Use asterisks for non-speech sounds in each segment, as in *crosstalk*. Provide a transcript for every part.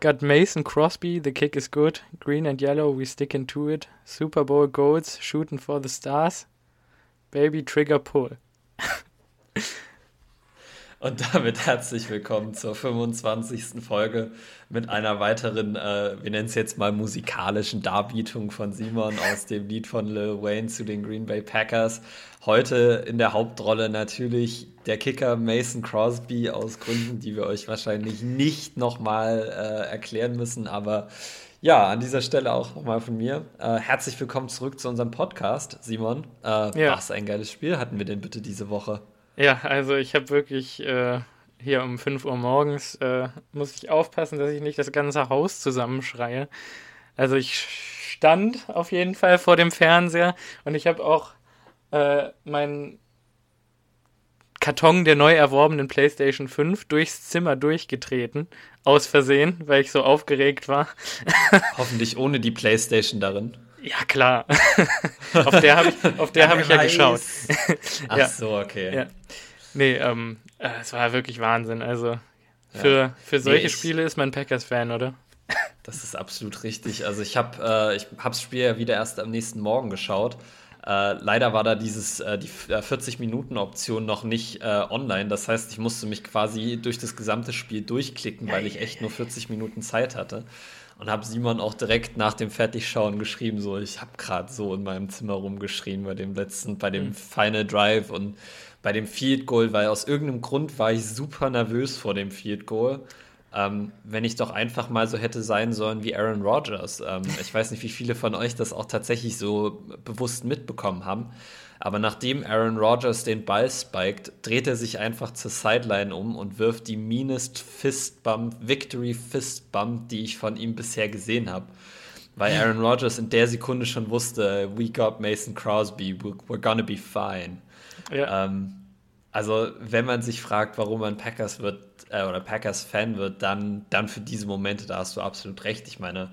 Got Mason Crosby, the kick is good. Green and yellow, we stick into it. Super Bowl goals, shooting for the stars. Baby Trigger Pull. *laughs* Und damit herzlich willkommen zur 25. Folge mit einer weiteren, äh, wir nennen es jetzt mal musikalischen Darbietung von Simon aus dem Lied von Lil Wayne zu den Green Bay Packers. Heute in der Hauptrolle natürlich der Kicker Mason Crosby aus Gründen, die wir euch wahrscheinlich nicht nochmal äh, erklären müssen, aber ja, an dieser Stelle auch nochmal von mir. Äh, herzlich willkommen zurück zu unserem Podcast, Simon. Äh, ja. Was ein geiles Spiel hatten wir denn bitte diese Woche? Ja, also ich habe wirklich äh, hier um 5 Uhr morgens, äh, muss ich aufpassen, dass ich nicht das ganze Haus zusammenschreie. Also ich stand auf jeden Fall vor dem Fernseher und ich habe auch äh, meinen Karton der neu erworbenen PlayStation 5 durchs Zimmer durchgetreten, aus Versehen, weil ich so aufgeregt war. Hoffentlich ohne die PlayStation darin. Ja, klar. auf der habe ich, auf der hab ich ja geschaut. Ach ja. so, okay. Ja. Nee, ähm, äh, es war wirklich Wahnsinn. Also für, ja. für solche nee, Spiele ist man Packers-Fan, oder? *laughs* Das ist absolut richtig. Also ich habe äh, ich hab das Spiel ja wieder erst am nächsten Morgen geschaut. Äh, leider war da dieses, äh, die 40-Minuten-Option äh, noch nicht äh, online. Das heißt, ich musste mich quasi durch das gesamte Spiel durchklicken, weil ich echt nur 40 Minuten Zeit hatte und habe Simon auch direkt nach dem Fertigschauen geschrieben, so ich habe gerade so in meinem Zimmer rumgeschrien bei dem letzten, bei dem mhm. Final Drive und bei dem Field Goal, weil aus irgendeinem Grund war ich super nervös vor dem Field Goal. Ähm, wenn ich doch einfach mal so hätte sein sollen wie Aaron Rodgers. Ähm, ich weiß nicht, wie viele von euch das auch tatsächlich so bewusst mitbekommen haben. Aber nachdem Aaron Rodgers den Ball spiked, dreht er sich einfach zur Sideline um und wirft die meanest Fistbump, Victory Fistbump, die ich von ihm bisher gesehen habe. Weil Aaron Rodgers in der Sekunde schon wusste, we got Mason Crosby, we're, gonna be fine. Ja. Ähm, also, wenn man sich fragt, warum man Packers wird äh, oder Packers Fan wird, dann, dann für diese Momente, da hast du absolut recht. Ich meine,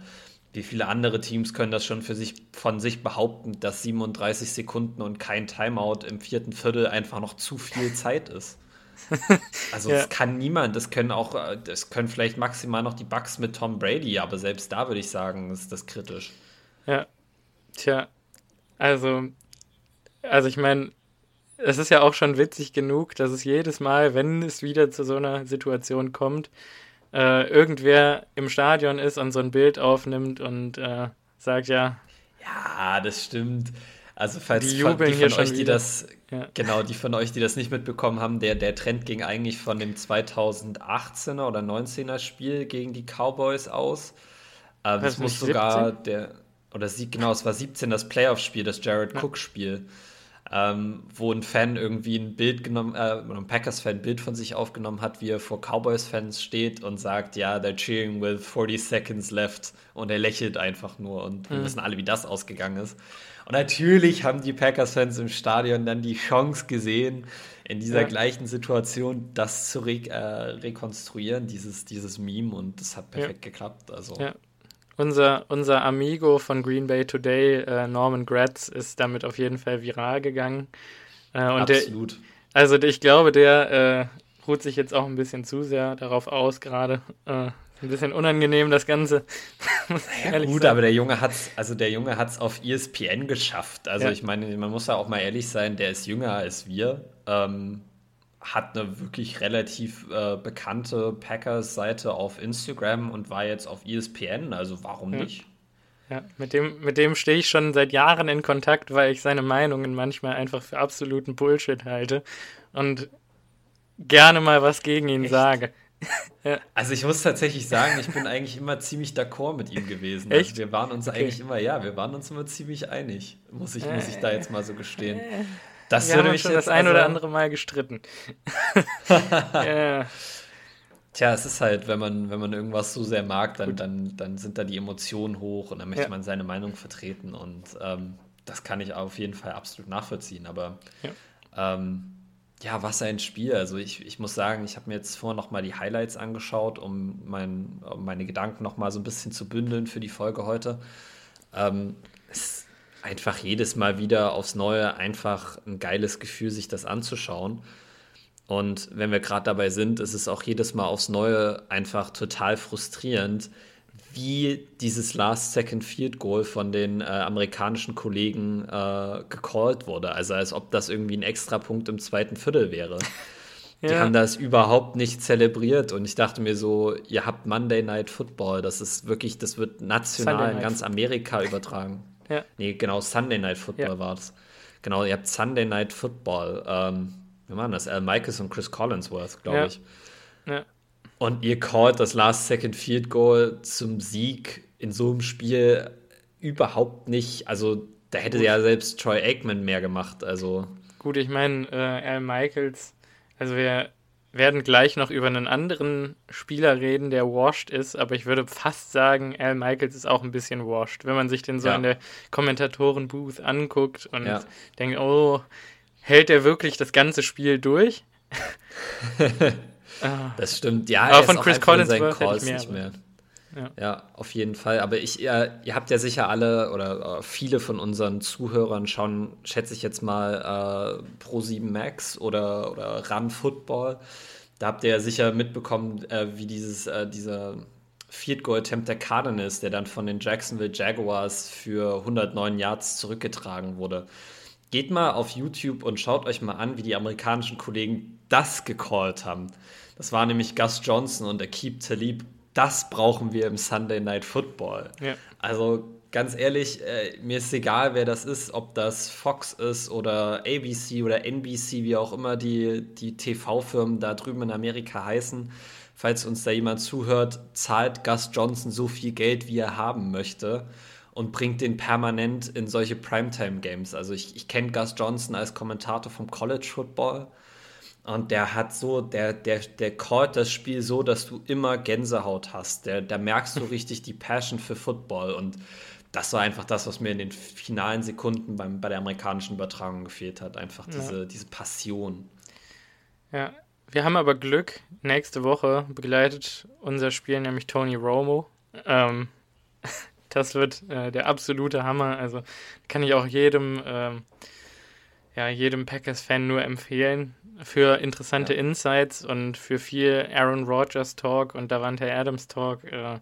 wie viele andere Teams können das schon für sich, von sich behaupten, dass 37 Sekunden und kein Timeout im vierten Viertel einfach noch zu viel Zeit ist? *laughs* Also ja. das kann niemand, das können auch, das können vielleicht maximal noch die Bugs mit Tom Brady, aber selbst da würde ich sagen, ist das kritisch. Ja. Tja, also, also ich meine, es ist ja auch schon witzig genug, dass es jedes Mal, wenn es wieder zu so einer Situation kommt, äh, irgendwer im Stadion ist und so ein Bild aufnimmt und äh, sagt ja. Ja, das stimmt. Also falls die, von, die von euch, die das ja. genau, die von euch, die das nicht mitbekommen haben, der, der Trend ging eigentlich von dem 2018er oder 19er Spiel gegen die Cowboys aus. Ähm, es muss sogar 17? der oder sie, genau, es war 17 das Playoff-Spiel, das Jared ja. Ähm, wo ein Fan irgendwie ein Bild genommen, äh, ein Packers-Fan ein Bild von sich aufgenommen hat, wie er vor Cowboys-Fans steht und sagt, ja, they're cheering with 40 seconds left und er lächelt einfach nur und wir mhm. wissen alle, wie das ausgegangen ist. Und natürlich haben die Packers-Fans im Stadion dann die Chance gesehen, in dieser ja. gleichen Situation das zu re äh, rekonstruieren, dieses, dieses Meme und das hat perfekt ja. geklappt. Also. Ja, unser, unser Amigo von Green Bay Today, äh, Norman Gratz, ist damit auf jeden Fall viral gegangen. Äh, Absolut. Der, also ich glaube, der äh, ruht sich jetzt auch ein bisschen zu sehr darauf aus gerade. Äh, ein bisschen unangenehm das Ganze. *laughs* ja, gut, sagen. aber der Junge hat's, also der Junge hat's auf ESPN geschafft. Also ja. ich meine, man muss ja auch mal ehrlich sein, der ist jünger als wir. Ähm, hat eine wirklich relativ äh, bekannte Packers-Seite auf Instagram und war jetzt auf ESPN, also warum ja. nicht? Ja, mit dem, mit dem stehe ich schon seit Jahren in Kontakt, weil ich seine Meinungen manchmal einfach für absoluten Bullshit halte und gerne mal was gegen ihn Echt? sage. *laughs* ja. Also ich muss tatsächlich sagen, ich bin eigentlich immer ziemlich d'accord mit ihm gewesen. Also Echt? Also wir waren uns okay. eigentlich immer, ja, wir waren uns immer ziemlich einig, muss ich, muss ich da jetzt mal so gestehen. Das Wir haben mich schon das ein oder also andere Mal gestritten. *laughs* ja. Tja, es ist halt, wenn man, wenn man irgendwas so sehr mag, dann, dann, dann sind da die Emotionen hoch und dann möchte ja. man seine Meinung vertreten und ähm, das kann ich auf jeden Fall absolut nachvollziehen. Aber ja, ähm, ja was ein Spiel. Also ich, ich muss sagen, ich habe mir jetzt vorher nochmal die Highlights angeschaut, um, mein, um meine Gedanken nochmal so ein bisschen zu bündeln für die Folge heute. Ähm, einfach jedes Mal wieder aufs Neue einfach ein geiles Gefühl, sich das anzuschauen. Und wenn wir gerade dabei sind, ist es auch jedes Mal aufs Neue einfach total frustrierend, wie dieses Last-Second-Field-Goal von den äh, amerikanischen Kollegen äh, gecallt wurde. Also als ob das irgendwie ein Extrapunkt im zweiten Viertel wäre. *laughs* Die ja. haben das überhaupt nicht zelebriert und ich dachte mir so, ihr habt Monday Night Football, das ist wirklich, das wird national in ganz Amerika übertragen. Ja. Nee, genau, Sunday Night Football ja. war es. Genau, ihr habt Sunday Night Football. Ähm, wie waren das? Al Michaels und Chris Collinsworth, glaube ja. ich. Ja. Und ihr callt das Last-Second-Field-Goal zum Sieg in so einem Spiel überhaupt nicht. Also, da hätte Gut. ja selbst Troy Aikman mehr gemacht. Also. Gut, ich meine, äh, Al Michaels, also wir werden gleich noch über einen anderen Spieler reden, der washed ist, aber ich würde fast sagen, Al Michaels ist auch ein bisschen washed, wenn man sich den so ja. in der Kommentatoren-Booth anguckt und ja. denkt, oh, hält er wirklich das ganze Spiel durch? *laughs* Ah. Das stimmt, ja. Aber von Chris Collins Calls mehr, nicht mehr. Ja. ja. auf jeden Fall. Aber ich, ihr, ihr, habt ja sicher alle oder äh, viele von unseren Zuhörern schauen, schätze ich jetzt mal, äh, Pro7 Max oder, oder Run Football. Da habt ihr ja sicher mitbekommen, äh, wie dieses, äh, dieser Field Goal Attempt der Cardinals, der dann von den Jacksonville Jaguars für 109 Yards zurückgetragen wurde. Geht mal auf YouTube und schaut euch mal an, wie die amerikanischen Kollegen das gecallt haben. Das war nämlich Gus Johnson und Akib Talib. Das brauchen wir im Sunday Night Football. Ja. Also ganz ehrlich, äh, mir ist egal, wer das ist, ob das Fox ist oder ABC oder NBC, wie auch immer die, die TV-Firmen da drüben in Amerika heißen. Falls uns da jemand zuhört, zahlt Gus Johnson so viel Geld, wie er haben möchte und bringt den permanent in solche Primetime-Games. Also ich, ich kenne Gus Johnson als Kommentator vom College Football und der hat so, der, der, der callt das Spiel so, dass du immer Gänsehaut hast. Der, da merkst du richtig die Passion für Football. Und das war einfach das, was mir in den finalen Sekunden beim, bei der amerikanischen Übertragung gefehlt hat. Einfach diese, ja. diese Passion. Ja, wir haben aber Glück. Nächste Woche begleitet unser Spiel nämlich Tony Romo. Ähm, *laughs* das wird äh, der absolute Hammer. Also kann ich auch jedem, ähm, ja, jedem Packers-Fan nur empfehlen für interessante ja. Insights und für viel Aaron Rodgers Talk und Davante Adams Talk. Äh,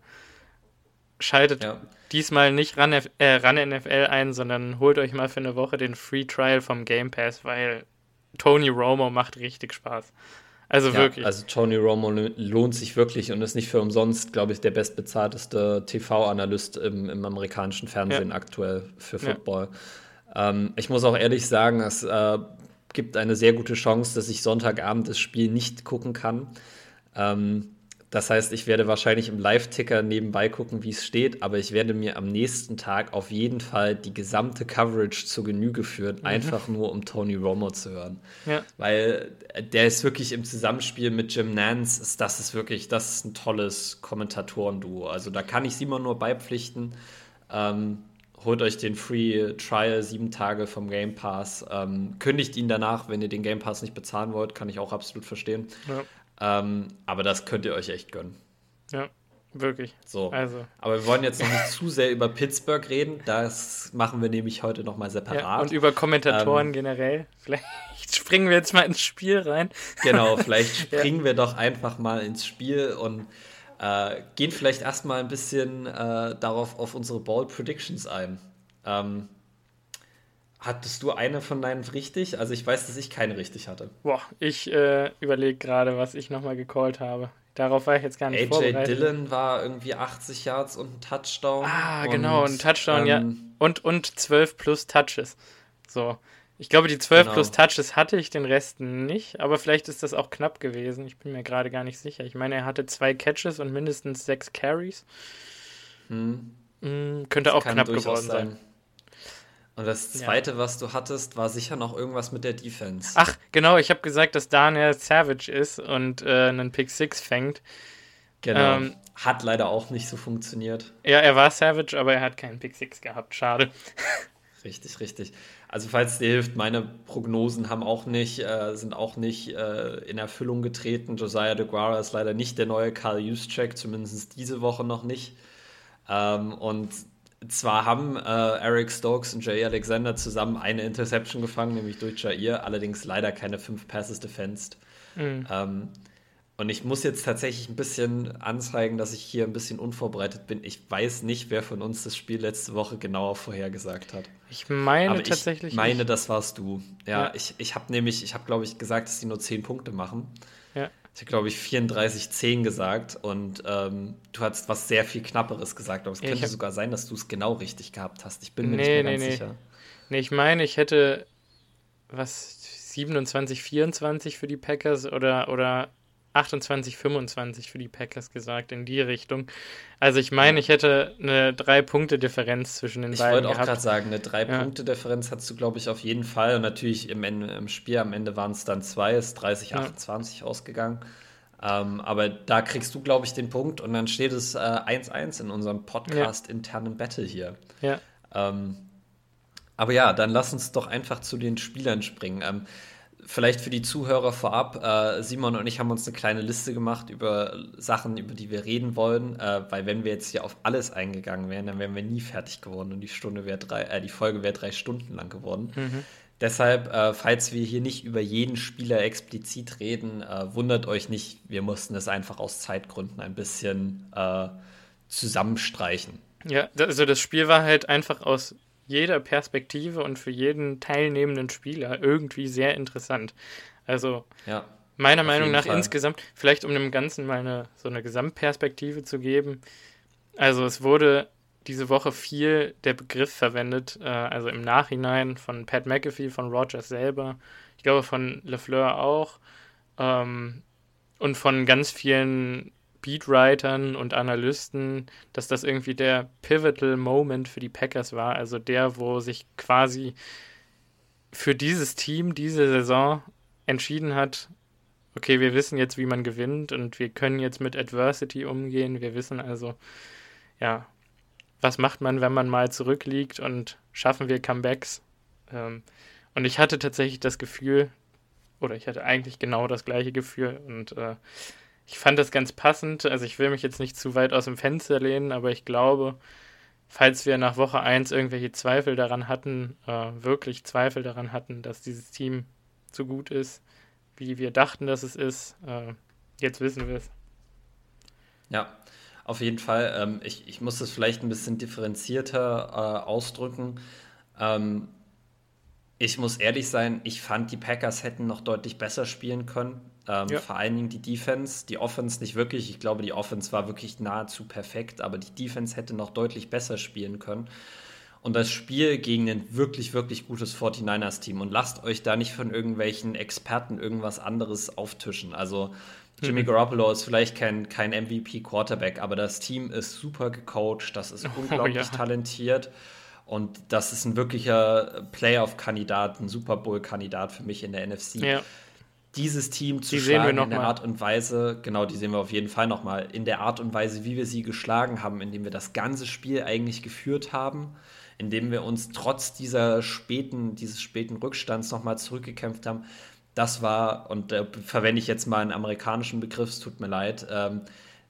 schaltet ja. diesmal nicht ran, äh, ran NFL ein, sondern holt euch mal für eine Woche den Free Trial vom Game Pass, weil Tony Romo macht richtig Spaß. Also ja, wirklich. Also Tony Romo lohnt sich wirklich und ist nicht für umsonst, glaube ich, der bestbezahlteste TV-Analyst im, im, amerikanischen Fernsehen ja. aktuell für Football. Ähm, ich muss auch ehrlich sagen, es äh, gibt eine sehr gute Chance, dass ich Sonntagabend das Spiel nicht gucken kann. Ähm, das heißt, ich werde wahrscheinlich im Live-Ticker nebenbei gucken, wie es steht, aber ich werde mir am nächsten Tag auf jeden Fall die gesamte Coverage zur Genüge führen, mhm. einfach nur um Tony Romo zu hören. Ja. Weil der ist wirklich im Zusammenspiel mit Jim Nance, das ist wirklich, das ist ein tolles Kommentatorenduo. Also da kann ich Simon nur beipflichten. Ähm, holt euch den Free Trial sieben Tage vom Game Pass. Ähm, kündigt ihn danach, wenn ihr den Game Pass nicht bezahlen wollt, kann ich auch absolut verstehen. Ja. Ähm, aber das könnt ihr euch echt gönnen. Ja, wirklich. So. Also. Aber wir wollen jetzt noch nicht zu sehr über Pittsburgh reden. Das machen wir nämlich heute nochmal separat. Ja, und über Kommentatoren ähm, generell. Vielleicht *laughs* springen wir jetzt mal ins Spiel rein. Genau, vielleicht *laughs* springen ja. wir doch einfach mal ins Spiel und äh, gehen vielleicht erstmal ein bisschen äh, darauf auf unsere Ball Predictions ein. Ähm, hattest du eine von deinen richtig? Also ich weiß, dass ich keine richtig hatte. Boah, ich äh, überlege gerade, was ich nochmal gecallt habe. Darauf war ich jetzt gar nicht AJ vorbereitet. AJ Dillon war irgendwie 80 Yards und ein Touchdown. Ah, genau, ein Touchdown, ähm, ja. Und, und 12 plus Touches. So. Ich glaube, die 12 genau. plus Touches hatte ich, den Rest nicht, aber vielleicht ist das auch knapp gewesen. Ich bin mir gerade gar nicht sicher. Ich meine, er hatte zwei Catches und mindestens sechs Carries. Hm. Hm, könnte das auch knapp geworden sein. sein. Und das zweite, ja. was du hattest, war sicher noch irgendwas mit der Defense. Ach, genau, ich habe gesagt, dass Daniel Savage ist und äh, einen Pick Six fängt. Genau. Ähm, hat leider auch nicht so funktioniert. Ja, er war Savage, aber er hat keinen Pick Six gehabt. Schade. *laughs* Richtig, richtig. Also falls es dir hilft, meine Prognosen haben auch nicht, äh, sind auch nicht äh, in Erfüllung getreten. Josiah DeGuara ist leider nicht der neue Carl Juszczyk, zumindest diese Woche noch nicht. Ähm, und zwar haben äh, Eric Stokes und Jay Alexander zusammen eine Interception gefangen, nämlich durch Jair, allerdings leider keine fünf Passes defensed. Mhm. Ähm, und ich muss jetzt tatsächlich ein bisschen anzeigen, dass ich hier ein bisschen unvorbereitet bin. Ich weiß nicht, wer von uns das Spiel letzte Woche genauer vorhergesagt hat. Ich meine Aber tatsächlich. Ich meine, nicht. das warst du. Ja, ja. ich, ich habe nämlich, ich habe, glaube ich, gesagt, dass die nur 10 Punkte machen. Ja. Ich habe, glaube ich, 34-10 gesagt und ähm, du hast was sehr viel Knapperes gesagt. Aber es könnte hab... sogar sein, dass du es genau richtig gehabt hast. Ich bin mir nee, nicht mehr nee, ganz nee. sicher. Nee, ich meine, ich hätte was 27, 24 für die Packers oder, oder 28, 25 für die Packers gesagt, in die Richtung. Also ich meine, ich hätte eine Drei-Punkte-Differenz zwischen den ich beiden. Ich wollte auch gerade sagen, eine Drei-Punkte-Differenz hast du, glaube ich, auf jeden Fall. Und natürlich im, Ende, im Spiel am Ende waren es dann zwei, ist 30, ja. 28 ausgegangen. Ähm, aber da kriegst du, glaube ich, den Punkt und dann steht es 1-1 äh, in unserem Podcast-internen ja. Battle hier. Ja. Ähm, aber ja, dann lass uns doch einfach zu den Spielern springen. Ähm, vielleicht für die Zuhörer vorab, äh, Simon und ich haben uns eine kleine Liste gemacht über Sachen, über die wir reden wollen, äh, weil wenn wir jetzt hier auf alles eingegangen wären, dann wären wir nie fertig geworden und die Stunde wäre drei, äh, die Folge wäre drei Stunden lang geworden. Mhm. Deshalb, äh, falls wir hier nicht über jeden Spieler explizit reden, äh, wundert euch nicht, wir mussten es einfach aus Zeitgründen ein bisschen äh, zusammenstreichen. Ja, also das Spiel war halt einfach aus jeder Perspektive und für jeden teilnehmenden Spieler irgendwie sehr interessant. Also ja, meiner Meinung nach Fall. insgesamt, vielleicht um dem Ganzen mal eine, so eine Gesamtperspektive zu geben. Also es wurde diese Woche viel der Begriff verwendet, äh, also im Nachhinein von Pat McAfee, von Rogers selber, ich glaube von LeFleur auch ähm, und von ganz vielen Beatwritern und Analysten, dass das irgendwie der pivotal Moment für die Packers war, also der, wo sich quasi für dieses Team diese Saison entschieden hat, okay, wir wissen jetzt, wie man gewinnt und wir können jetzt mit Adversity umgehen. Wir wissen also, ja, was macht man, wenn man mal zurückliegt und schaffen wir Comebacks. Ähm, und ich hatte tatsächlich das Gefühl, oder ich hatte eigentlich genau das gleiche Gefühl und äh, ich fand das ganz passend. Also ich will mich jetzt nicht zu weit aus dem Fenster lehnen, aber ich glaube, falls wir nach Woche 1 irgendwelche Zweifel daran hatten, äh, wirklich Zweifel daran hatten, dass dieses Team so gut ist, wie wir dachten, dass es ist, äh, jetzt wissen wir es. Ja, auf jeden Fall. Ähm, ich, ich muss das vielleicht ein bisschen differenzierter äh, ausdrücken. Ähm, ich muss ehrlich sein, ich fand, die Packers hätten noch deutlich besser spielen können. Ähm, ja. Vor allen Dingen die Defense, die Offense nicht wirklich. Ich glaube, die Offense war wirklich nahezu perfekt, aber die Defense hätte noch deutlich besser spielen können. Und das Spiel gegen ein wirklich, wirklich gutes 49ers-Team. Und lasst euch da nicht von irgendwelchen Experten irgendwas anderes auftischen. Also Jimmy mhm. Garoppolo ist vielleicht kein, kein MVP-Quarterback, aber das Team ist super gecoacht, das ist *laughs* oh, unglaublich ja. talentiert. Und das ist ein wirklicher Playoff-Kandidat, ein Super Bowl-Kandidat für mich in der NFC. Ja dieses Team zu die schlagen in der mal. Art und Weise, genau, die sehen wir auf jeden Fall nochmal, in der Art und Weise, wie wir sie geschlagen haben, indem wir das ganze Spiel eigentlich geführt haben, indem wir uns trotz dieser späten, dieses späten Rückstands nochmal zurückgekämpft haben. Das war, und da verwende ich jetzt mal einen amerikanischen Begriff, es tut mir leid, ähm,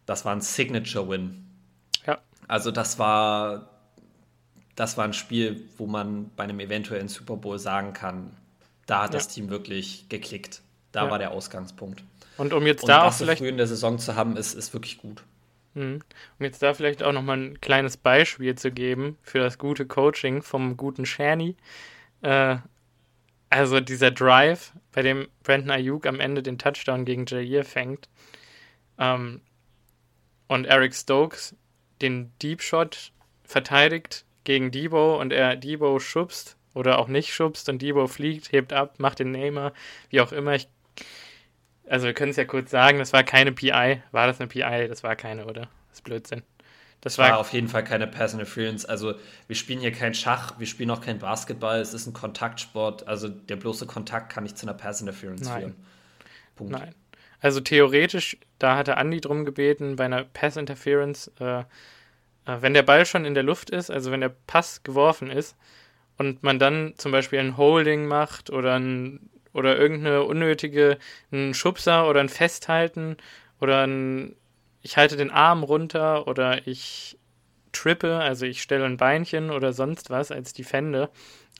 das war ein Signature-Win. Ja. Also das war, das war ein Spiel, wo man bei einem eventuellen Super Bowl sagen kann, da hat ja. das Team wirklich geklickt. Da ja. war der Ausgangspunkt. Und um jetzt Und da auch vielleicht früh in der Saison zu haben, ist, ist wirklich gut. Mhm. Um jetzt da vielleicht auch nochmal ein kleines Beispiel zu geben für das gute Coaching vom guten Shani. Äh, also dieser Drive, bei dem Brandon Ayuk am Ende den Touchdown gegen Jair fängt ähm, und Eric Stokes den Deep Shot verteidigt gegen Debo und er Debo schubst oder auch nicht schubst und Debo fliegt, hebt ab, macht den Namer, wie auch immer. Ich also wir können es ja kurz sagen, das war keine PI. War das eine PI? Das war keine, oder? Das ist Blödsinn. Das war, war auf jeden Fall keine Pass Interference. Also wir spielen hier kein Schach, wir spielen auch kein Basketball, es ist ein Kontaktsport. Also der bloße Kontakt kann nicht zu einer Pass Interference Nein. führen. Punkt. Nein. Also theoretisch, da hatte Andy drum gebeten, bei einer Pass Interference, äh, wenn der Ball schon in der Luft ist, also wenn der Pass geworfen ist und man dann zum Beispiel ein Holding macht oder ein oder irgendeine unnötige, ein Schubser oder ein Festhalten oder ein, ich halte den Arm runter oder ich trippe, also ich stelle ein Beinchen oder sonst was als Defender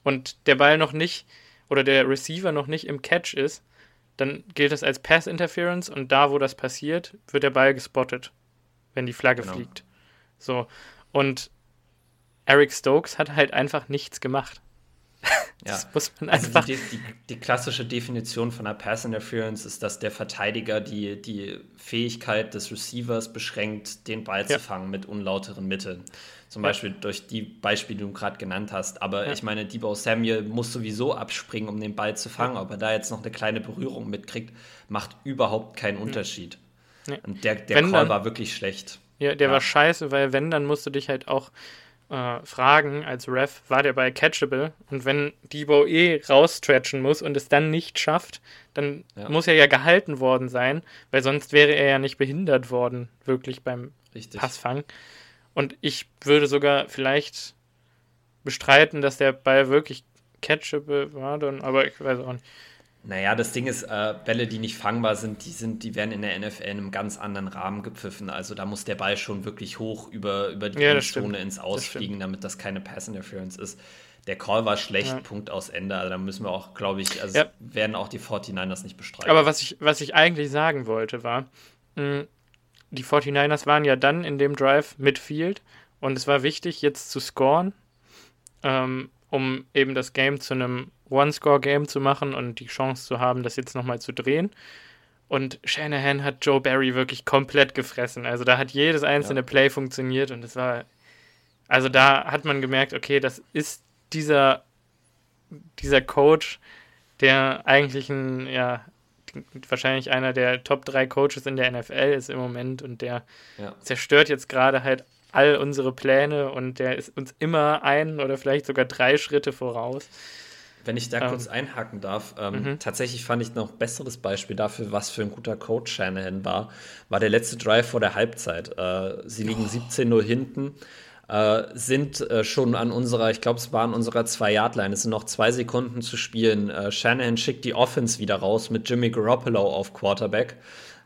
und der Ball noch nicht oder der Receiver noch nicht im Catch ist, dann gilt das als Pass Interference und da, wo das passiert, wird der Ball gespottet, wenn die Flagge genau. fliegt. So. Und Eric Stokes hat halt einfach nichts gemacht. *laughs* das ja. muss man einfach. Also die, die, die, klassische Definition von einer Pass Interference ist, dass der Verteidiger die, die Fähigkeit des Receivers beschränkt, den Ball ja. zu fangen mit unlauteren Mitteln. Zum ja. Beispiel durch die Beispiele, die du gerade genannt hast. Aber ich meine, Debo Samuel muss sowieso abspringen, um den Ball zu fangen. Ob er da jetzt noch eine kleine Berührung mitkriegt, macht überhaupt keinen Unterschied. Und der, der Call dann, war wirklich schlecht. Ja, der war scheiße, weil wenn, dann musst du dich halt auch äh, fragen als Ref, war der Ball catchable? Und wenn Debo eh rausstretchen muss und es dann nicht schafft, dann ja. muss er ja gehalten worden sein, weil sonst wäre er ja nicht behindert worden, wirklich beim Richtig. Passfang. Und ich würde sogar vielleicht bestreiten, dass der Ball wirklich catchable war, dann, aber ich weiß auch nicht. Naja, das Ding ist, äh, Bälle, die nicht fangbar sind, die sind, die werden in der NFL in einem ganz anderen Rahmen gepfiffen. Also da muss der Ball schon wirklich hoch über, über die ja, Zone ins Ausfliegen, damit das keine Pass Interference ist. Der Call war schlecht, ja. Punkt aus Ende. Also da müssen wir auch, glaube ich, also ja. werden auch die 49ers nicht bestreiten. Aber was ich, was ich eigentlich sagen wollte, war, mh, die 49ers waren ja dann in dem Drive mit Field und es war wichtig, jetzt zu scoren, ähm, um eben das Game zu einem One-Score-Game zu machen und die Chance zu haben, das jetzt nochmal zu drehen. Und Shanahan hat Joe Barry wirklich komplett gefressen. Also da hat jedes einzelne ja. Play funktioniert und es war. Also da hat man gemerkt, okay, das ist dieser, dieser Coach, der eigentlich ein, ja, wahrscheinlich einer der Top 3 Coaches in der NFL ist im Moment und der ja. zerstört jetzt gerade halt all unsere Pläne und der ist uns immer ein oder vielleicht sogar drei Schritte voraus. Wenn ich da ähm, kurz einhaken darf, ähm, mhm. tatsächlich fand ich noch ein besseres Beispiel dafür, was für ein guter Coach Shanahan war, war der letzte Drive vor der Halbzeit. Äh, sie liegen oh. 17-0 hinten, äh, sind äh, schon an unserer, ich glaube, es war an unserer Zwei-Yard-Line. Es sind noch zwei Sekunden zu spielen. Äh, Shanahan schickt die Offense wieder raus mit Jimmy Garoppolo auf Quarterback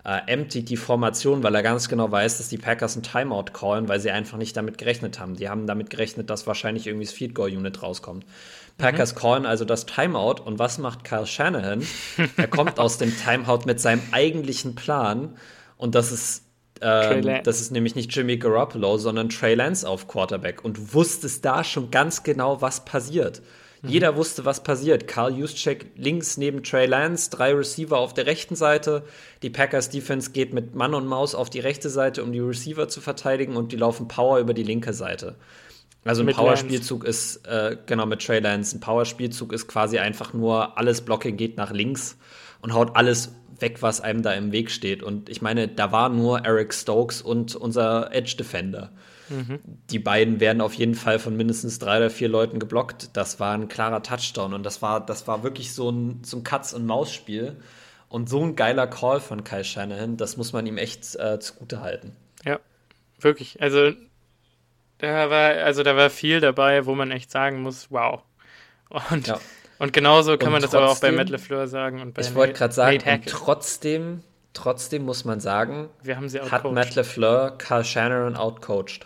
äh, emptied die Formation, weil er ganz genau weiß, dass die Packers ein Timeout callen, weil sie einfach nicht damit gerechnet haben. Die haben damit gerechnet, dass wahrscheinlich irgendwie das Field Goal Unit rauskommt. Packers mhm. callen also das Timeout und was macht Kyle Shanahan? er kommt aus dem Timeout mit seinem eigentlichen Plan und das ist ähm, das ist nämlich nicht Jimmy Garoppolo, sondern Trey Lance auf Quarterback und wusstest da schon ganz genau, was passiert. Mhm. Jeder wusste, was passiert. Karl Juszczyk links neben Trey Lance, drei Receiver auf der rechten Seite. Die Packers Defense geht mit Mann und Maus auf die rechte Seite, um die Receiver zu verteidigen und die laufen Power über die linke Seite. Also ein Powerspielzug ist, äh, genau mit Trey Lance, ein Powerspielzug ist quasi einfach nur, alles Blocking geht nach links und haut alles weg, was einem da im Weg steht. Und ich meine, da war nur Eric Stokes und unser Edge Defender. Mhm. Die beiden werden auf jeden Fall von mindestens drei oder vier Leuten geblockt. Das war ein klarer Touchdown und das war, das war wirklich so ein, so ein Katz-und-Maus-Spiel. Und so ein geiler Call von Kai Shanahan, das muss man ihm echt äh, zugute halten. Ja, wirklich. Also da war, also da war viel dabei, wo man echt sagen muss, wow. Und, ja. und genauso kann und man trotzdem, das aber auch bei Matt LeFleur sagen. Und bei ich wollte gerade sagen, trotzdem, trotzdem muss man sagen, hat Matt LeFleur Carl Shanahan outcoached.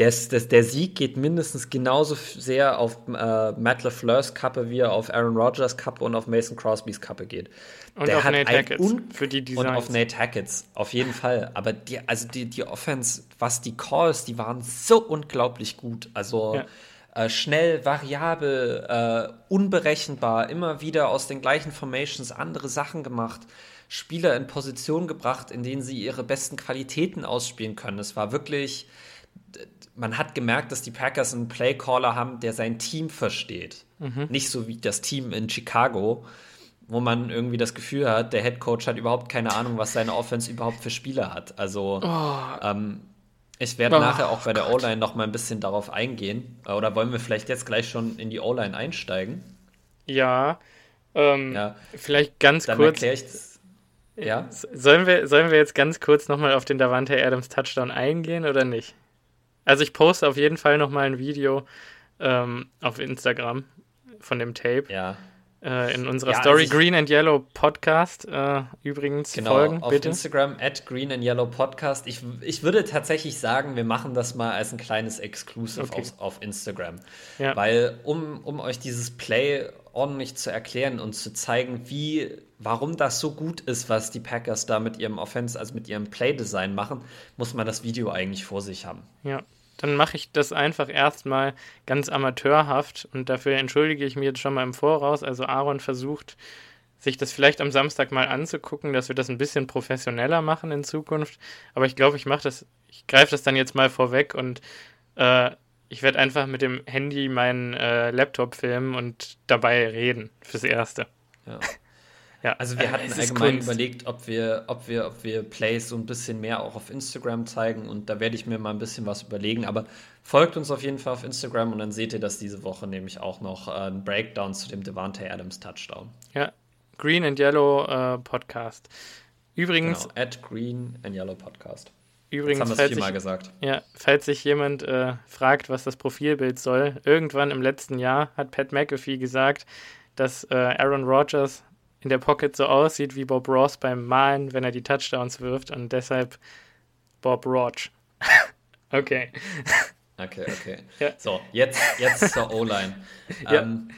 Der, der, der Sieg geht mindestens genauso sehr auf äh, Matt LeFleurs Kappe, wie er auf Aaron Rodgers Kappe und auf Mason Crosbys Kappe geht. Und der auf hat Nate Hackett. Für die Designs. Und auf Nate Hackett, auf jeden Fall. Aber die, also die, die Offense, was die Calls, die waren so unglaublich gut. Also ja. äh, schnell, variabel, äh, unberechenbar, immer wieder aus den gleichen Formations andere Sachen gemacht. Spieler in Position gebracht, in denen sie ihre besten Qualitäten ausspielen können. Es war wirklich man hat gemerkt, dass die Packers einen Playcaller haben, der sein Team versteht. Mhm. Nicht so wie das Team in Chicago, wo man irgendwie das Gefühl hat, der Head Coach hat überhaupt keine Ahnung, was seine Offense überhaupt für Spieler hat. Also oh. ähm, ich werde oh, nachher auch bei der O-Line noch mal ein bisschen darauf eingehen. Oder wollen wir vielleicht jetzt gleich schon in die O-Line einsteigen? Ja, ähm, ja. Vielleicht ganz Dann kurz. Ich ja? Sollen wir, sollen wir jetzt ganz kurz nochmal auf den Davante Adams Touchdown eingehen oder nicht? Also ich poste auf jeden Fall noch mal ein Video ähm, auf Instagram von dem Tape. Ja. Äh, in unserer ja, Story also Green and Yellow Podcast äh, übrigens genau, folgen, auf bitte. Instagram at Green and Yellow Podcast. Ich, ich würde tatsächlich sagen, wir machen das mal als ein kleines Exclusive okay. auf, auf Instagram. Ja. Weil um, um euch dieses Play ordentlich zu erklären und zu zeigen, wie, warum das so gut ist, was die Packers da mit ihrem Offense, also mit ihrem Playdesign machen, muss man das Video eigentlich vor sich haben. Ja, dann mache ich das einfach erstmal ganz amateurhaft und dafür entschuldige ich mich jetzt schon mal im Voraus. Also Aaron versucht, sich das vielleicht am Samstag mal anzugucken, dass wir das ein bisschen professioneller machen in Zukunft. Aber ich glaube, ich mache das, ich greife das dann jetzt mal vorweg und äh, ich werde einfach mit dem Handy meinen äh, Laptop filmen und dabei reden, fürs Erste. Ja. *laughs* ja also wir äh, hatten allgemein Kunst. überlegt, ob wir, ob wir, ob wir Plays so ein bisschen mehr auch auf Instagram zeigen und da werde ich mir mal ein bisschen was überlegen. Aber folgt uns auf jeden Fall auf Instagram und dann seht ihr das diese Woche nämlich auch noch äh, ein Breakdown zu dem Devante Adams Touchdown. Ja, Green and Yellow äh, Podcast. Übrigens. Genau, at Green and Yellow Podcast. Übrigens, Jetzt haben falls, sich, gesagt. Ja, falls sich jemand äh, fragt, was das Profilbild soll, irgendwann im letzten Jahr hat Pat McAfee gesagt, dass äh, Aaron Rodgers in der Pocket so aussieht wie Bob Ross beim Malen, wenn er die Touchdowns wirft und deshalb Bob Roach. *laughs* okay. Okay, okay. Ja. So, jetzt, jetzt zur O-Line. ja. Ähm,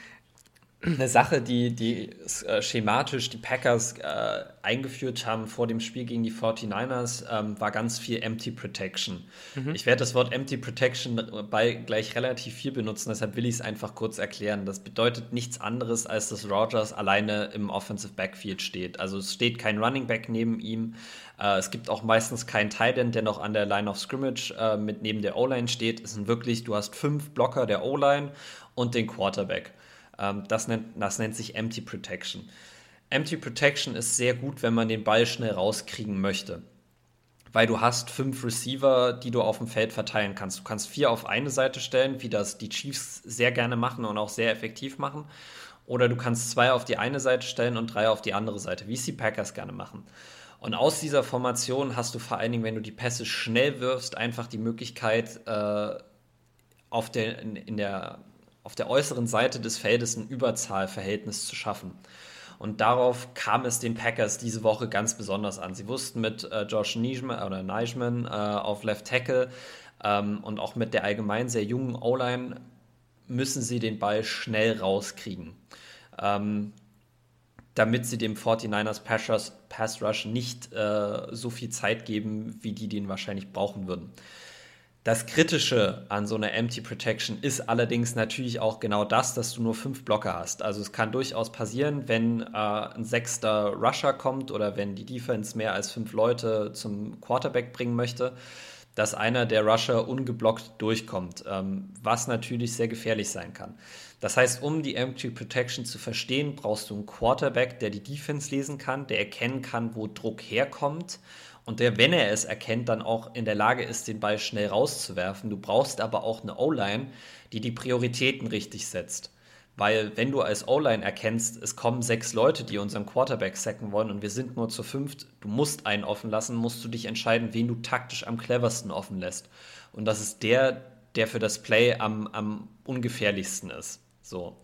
eine Sache, die, die äh, schematisch die Packers äh, eingeführt haben vor dem Spiel gegen die 49ers, ähm, war ganz viel Empty Protection. Mhm. Ich werde das Wort Empty Protection bei gleich relativ viel benutzen, deshalb will ich es einfach kurz erklären. Das bedeutet nichts anderes, als dass Rogers alleine im Offensive Backfield steht. Also es steht kein Running Back neben ihm. Äh, es gibt auch meistens keinen Tight End, der noch an der Line of Scrimmage äh, mit neben der O-Line steht. Es sind wirklich, du hast fünf Blocker der O-Line und den Quarterback. Ähm, das, nennt, das nennt sich Empty Protection. Empty Protection ist sehr gut, wenn man den Ball schnell rauskriegen möchte. Weil du hast fünf Receiver, die du auf dem Feld verteilen kannst. Du kannst vier auf eine Seite stellen, wie das die Chiefs sehr gerne machen und auch sehr effektiv machen. Oder du kannst zwei auf die eine Seite stellen und drei auf die andere Seite, wie es die Packers gerne machen. Und aus dieser Formation hast du vor allen Dingen, wenn du die Pässe schnell wirfst, einfach die Möglichkeit, äh, auf der, in, in der auf der äußeren Seite des Feldes ein Überzahlverhältnis zu schaffen. Und darauf kam es den Packers diese Woche ganz besonders an. Sie wussten mit äh, Josh Nijman, oder Nijman äh, auf Left Tackle ähm, und auch mit der allgemein sehr jungen O-Line müssen sie den Ball schnell rauskriegen. Ähm, damit sie dem 49ers Pass, Rush nicht äh, so viel Zeit geben, wie die den wahrscheinlich brauchen würden. Das Kritische an so einer Empty Protection ist allerdings natürlich auch genau das, dass du nur fünf Blocker hast. Also es kann durchaus passieren, wenn äh, ein sechster Rusher kommt oder wenn die Defense mehr als fünf Leute zum Quarterback bringen möchte, dass einer der Rusher ungeblockt durchkommt, ähm, was natürlich sehr gefährlich sein kann. Das heißt, um die Empty Protection zu verstehen, brauchst du einen Quarterback, der die Defense lesen kann, der erkennen kann, wo Druck herkommt und der, wenn er es erkennt, dann auch in der Lage ist, den Ball schnell rauszuwerfen. Du brauchst aber auch eine O-Line, die die Prioritäten richtig setzt. Weil wenn du als O-Line erkennst, es kommen sechs Leute, die unseren Quarterback sacken wollen und wir sind nur zu fünft, du musst einen offen lassen, musst du dich entscheiden, wen du taktisch am cleversten offen lässt. Und das ist der, der für das Play am, am ungefährlichsten ist. So.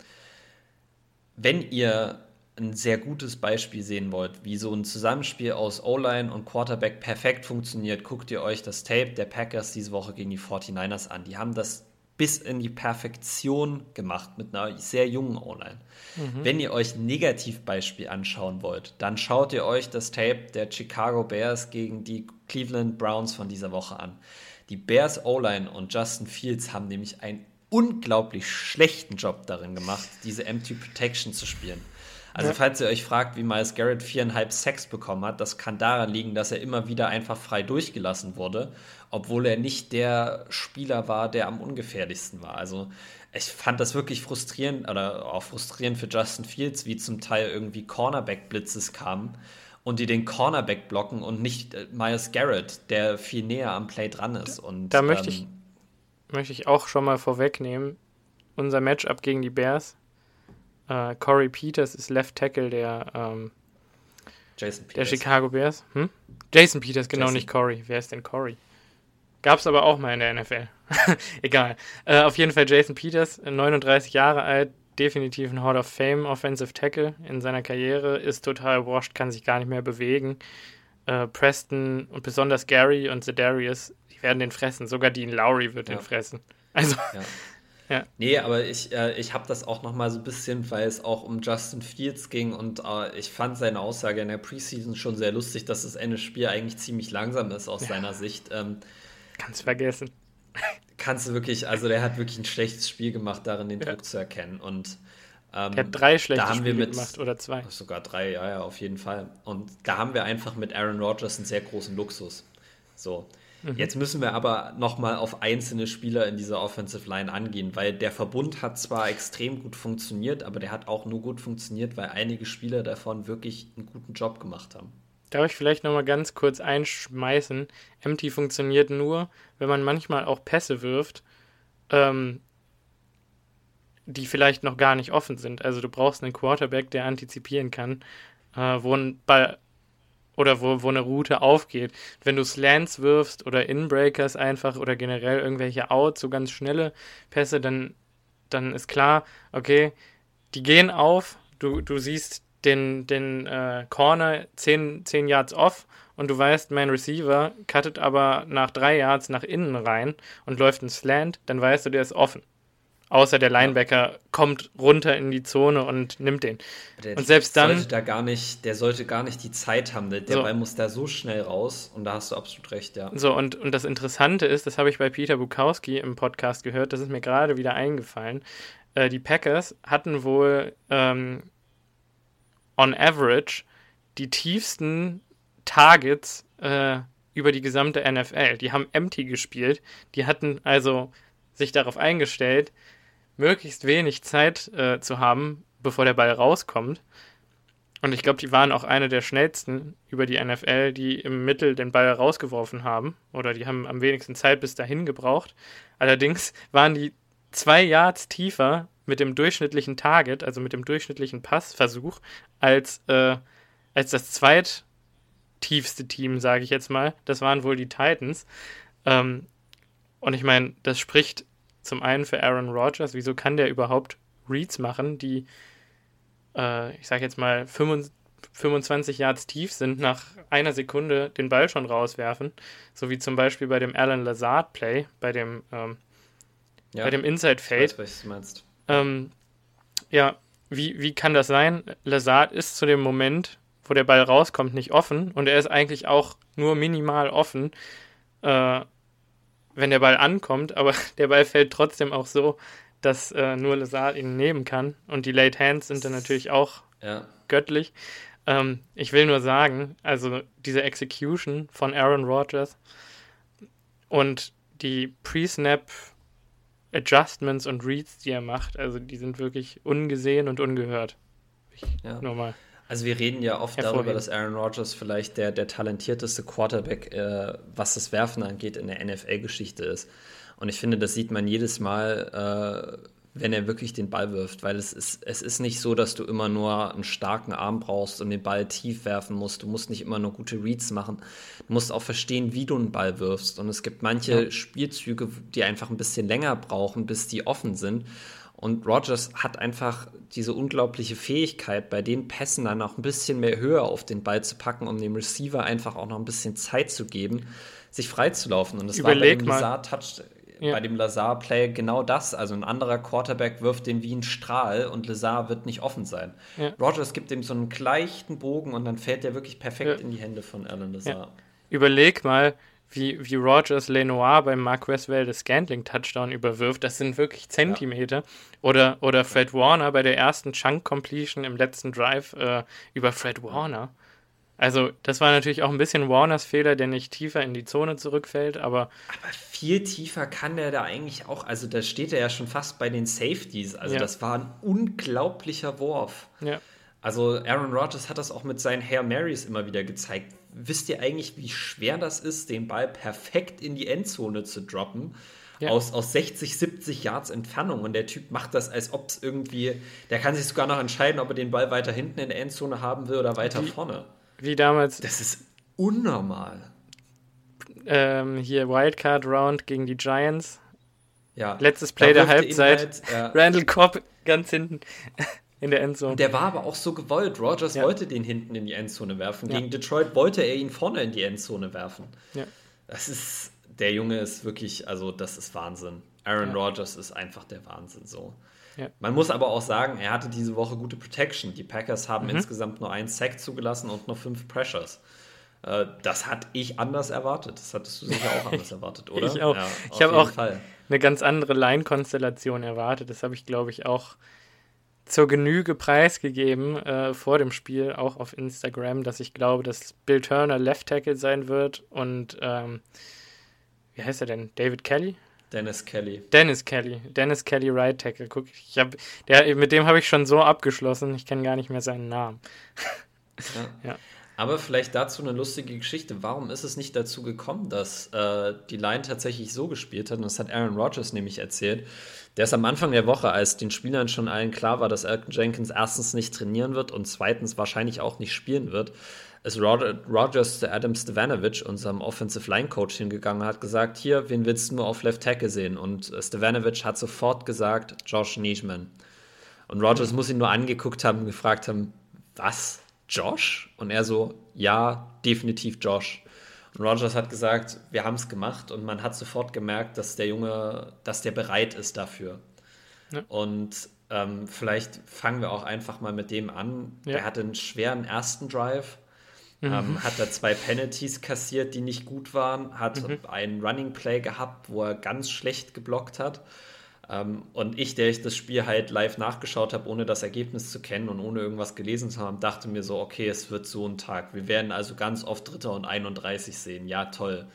Wenn ihr ein sehr gutes Beispiel sehen wollt, wie so ein Zusammenspiel aus O-Line und Quarterback perfekt funktioniert, guckt ihr euch das Tape der Packers diese Woche gegen die 49ers an. Die haben das bis in die Perfektion gemacht mit einer sehr jungen O-Line. Mhm. Wenn ihr euch ein Negativbeispiel anschauen wollt, dann schaut ihr euch das Tape der Chicago Bears gegen die Cleveland Browns von dieser Woche an. Die Bears O-Line und Justin Fields haben nämlich einen unglaublich schlechten Job darin gemacht, diese Empty Protection zu spielen. Also, falls ihr euch fragt, wie Miles Garrett viereinhalb Sex bekommen hat, das kann daran liegen, dass er immer wieder einfach frei durchgelassen wurde, obwohl er nicht der Spieler war, der am ungefährlichsten war. Also, ich fand das wirklich frustrierend oder auch frustrierend für Justin Fields, wie zum Teil irgendwie Cornerback-Blitzes kamen und die den Cornerback blocken und nicht äh, Miles Garrett, der viel näher am Play dran ist. Und, da möchte, ähm, ich, möchte ich auch schon mal vorwegnehmen, unser Matchup gegen die Bears äh, Corey Peters ist Left Tackle der, ähm, der Chicago Bears. Hm? Jason Peters, genau, Jason. nicht Corey. Wer ist denn Corey? Gab es aber auch mal in der NFL. *laughs* Egal. Äh, auf jeden Fall Jason Peters, 39 Jahre alt, definitiv ein Hall of Fame Offensive Tackle in seiner Karriere, ist total washed, kann sich gar nicht mehr bewegen. Äh, Preston und besonders Gary und Zedarius, die werden den fressen. Sogar Dean Lowry wird ja. den fressen. Also, ja. *laughs* Ja. Nee, aber ich, äh, ich habe das auch nochmal so ein bisschen, weil es auch um Justin Fields ging und äh, ich fand seine Aussage in der Preseason schon sehr lustig, dass das Ende Spiel eigentlich ziemlich langsam ist aus ja. seiner Sicht. Ähm, Kannst vergessen. Kannst du wirklich, also der hat wirklich ein schlechtes Spiel gemacht, darin den ja. Druck zu erkennen und ähm, der hat drei schlechte da haben Spiele wir mit, gemacht oder zwei. Sogar drei, ja, ja, auf jeden Fall. Und da haben wir einfach mit Aaron Rodgers einen sehr großen Luxus. So. Mhm. Jetzt müssen wir aber nochmal auf einzelne Spieler in dieser Offensive Line angehen, weil der Verbund hat zwar extrem gut funktioniert, aber der hat auch nur gut funktioniert, weil einige Spieler davon wirklich einen guten Job gemacht haben. Darf ich vielleicht nochmal ganz kurz einschmeißen? Empty funktioniert nur, wenn man manchmal auch Pässe wirft, ähm, die vielleicht noch gar nicht offen sind. Also du brauchst einen Quarterback, der antizipieren kann, äh, wo ein Ball oder wo, wo eine Route aufgeht. Wenn du Slants wirfst oder Inbreakers einfach oder generell irgendwelche Outs, so ganz schnelle Pässe, dann, dann ist klar, okay, die gehen auf, du, du siehst den, den äh, Corner 10, 10 Yards off und du weißt, mein Receiver cuttet aber nach 3 Yards nach innen rein und läuft ein Slant, dann weißt du, der ist offen. Außer der Linebacker ja. kommt runter in die Zone und nimmt den. Der und selbst dann. Sollte da gar nicht, der sollte gar nicht die Zeit haben. Der, so. Ball muss da so schnell raus und da hast du absolut recht, ja. So, und, und das Interessante ist, das habe ich bei Peter Bukowski im Podcast gehört, das ist mir gerade wieder eingefallen. Äh, die Packers hatten wohl ähm, on average die tiefsten Targets äh, über die gesamte NFL. Die haben empty gespielt. Die hatten also sich darauf eingestellt, möglichst wenig Zeit äh, zu haben, bevor der Ball rauskommt. Und ich glaube, die waren auch eine der schnellsten über die NFL, die im Mittel den Ball rausgeworfen haben. Oder die haben am wenigsten Zeit bis dahin gebraucht. Allerdings waren die zwei Yards tiefer mit dem durchschnittlichen Target, also mit dem durchschnittlichen Passversuch, als, äh, als das zweittiefste Team, sage ich jetzt mal. Das waren wohl die Titans. Ähm, und ich meine, das spricht zum einen für Aaron Rodgers. Wieso kann der überhaupt Reads machen, die, äh, ich sage jetzt mal, 25 Yards tief sind, nach einer Sekunde den Ball schon rauswerfen? So wie zum Beispiel bei dem Alan Lazard Play, bei dem, ähm, ja, bei dem Inside Fade. Ich weiß, was du meinst. Ähm, ja, wie, wie kann das sein? Lazard ist zu dem Moment, wo der Ball rauskommt, nicht offen und er ist eigentlich auch nur minimal offen. Äh, wenn der Ball ankommt, aber *laughs* der Ball fällt trotzdem auch so, dass äh, nur Lazard ihn nehmen kann. Und die Late Hands sind dann natürlich auch ja. göttlich. Ähm, ich will nur sagen, also diese Execution von Aaron Rodgers und die Pre-Snap Adjustments und Reads, die er macht, also die sind wirklich ungesehen und ungehört. Ich, ja. Nur mal. Also wir reden ja oft darüber, dass Aaron Rodgers vielleicht der, der talentierteste Quarterback, äh, was das Werfen angeht, in der NFL-Geschichte ist. Und ich finde, das sieht man jedes Mal, äh, wenn er wirklich den Ball wirft, weil es ist, es ist nicht so, dass du immer nur einen starken Arm brauchst und den Ball tief werfen musst. Du musst nicht immer nur gute Reads machen. Du musst auch verstehen, wie du einen Ball wirfst. Und es gibt manche ja. Spielzüge, die einfach ein bisschen länger brauchen, bis die offen sind. Und Rogers hat einfach diese unglaubliche Fähigkeit, bei den Pässen dann auch ein bisschen mehr Höhe auf den Ball zu packen, um dem Receiver einfach auch noch ein bisschen Zeit zu geben, sich freizulaufen. Und das Überleg war bei dem Lazar-Touch, ja. bei dem Lazar-Play genau das. Also ein anderer Quarterback wirft den wie ein Strahl und Lazar wird nicht offen sein. Ja. Rogers gibt ihm so einen leichten Bogen und dann fällt der wirklich perfekt ja. in die Hände von Alan Lazar. Überleg mal, wie, wie Rogers Lenoir beim Marquez Valdez Scantling Touchdown überwirft, das sind wirklich Zentimeter. Ja. Oder, oder Fred Warner bei der ersten Chunk Completion im letzten Drive äh, über Fred Warner. Also, das war natürlich auch ein bisschen Warners Fehler, der nicht tiefer in die Zone zurückfällt, aber. Aber viel tiefer kann der da eigentlich auch. Also, da steht er ja schon fast bei den Safeties. Also, ja. das war ein unglaublicher Wurf. Ja. Also, Aaron Rodgers hat das auch mit seinen Hair Marys immer wieder gezeigt wisst ihr eigentlich, wie schwer das ist, den Ball perfekt in die Endzone zu droppen? Ja. Aus, aus 60, 70 Yards Entfernung. Und der Typ macht das, als ob es irgendwie. Der kann sich sogar noch entscheiden, ob er den Ball weiter hinten in der Endzone haben will oder weiter wie, vorne. Wie damals. Das ist unnormal. Ähm, hier Wildcard Round gegen die Giants. Ja. Letztes Play der Halbzeit. Halt, ja. *laughs* Randall Cobb ganz hinten in der Endzone. Der war aber auch so gewollt. Rogers ja. wollte den hinten in die Endzone werfen. Ja. Gegen Detroit wollte er ihn vorne in die Endzone werfen. Ja. Das ist, der Junge ist wirklich, also das ist Wahnsinn. Aaron ja. Rodgers ist einfach der Wahnsinn so. Ja. Man muss aber auch sagen, er hatte diese Woche gute Protection. Die Packers haben mhm. insgesamt nur einen Sack zugelassen und noch fünf Pressures. Äh, das hatte ich anders erwartet. Das hattest du sicher auch *laughs* anders erwartet, oder? ich auch. Ja, ich habe auch Fall. eine ganz andere Line-Konstellation erwartet. Das habe ich, glaube ich, auch zur Genüge preisgegeben äh, vor dem Spiel, auch auf Instagram, dass ich glaube, dass Bill Turner Left Tackle sein wird und ähm, wie heißt er denn? David Kelly? Dennis Kelly. Dennis Kelly. Dennis Kelly Right Tackle. Guck, ich hab, der, mit dem habe ich schon so abgeschlossen, ich kenne gar nicht mehr seinen Namen. *laughs* Ja. ja. Aber vielleicht dazu eine lustige Geschichte. Warum ist es nicht dazu gekommen, dass äh, die Line tatsächlich so gespielt hat? Und das hat Aaron Rodgers nämlich erzählt. Der ist am Anfang der Woche, als den Spielern schon allen klar war, dass Elton Jenkins erstens nicht trainieren wird und zweitens wahrscheinlich auch nicht spielen wird, ist Rodgers zu Adam Stevanovic, unserem Offensive Line Coach, hingegangen und hat gesagt: Hier, wen willst du nur auf Left Tackle sehen? Und Stevanovic hat sofort gesagt: Josh Nischman. Und Rodgers muss ihn nur angeguckt haben und gefragt haben: Was? Josh? Und er so: Ja, definitiv Josh. Und Rogers hat gesagt, wir haben es gemacht und man hat sofort gemerkt, dass der Junge, dass der bereit ist dafür. Ja. Und ähm, vielleicht fangen wir auch einfach mal mit dem an. Ja. Er hatte einen schweren ersten Drive, mhm. ähm, hat da zwei Penalties kassiert, die nicht gut waren, hat mhm. einen Running Play gehabt, wo er ganz schlecht geblockt hat. Ähm, und ich, der ich das Spiel halt live nachgeschaut habe, ohne das Ergebnis zu kennen und ohne irgendwas gelesen zu haben, dachte mir so, okay, es wird so ein Tag. Wir werden also ganz oft Dritter und 31 sehen. Ja, toll.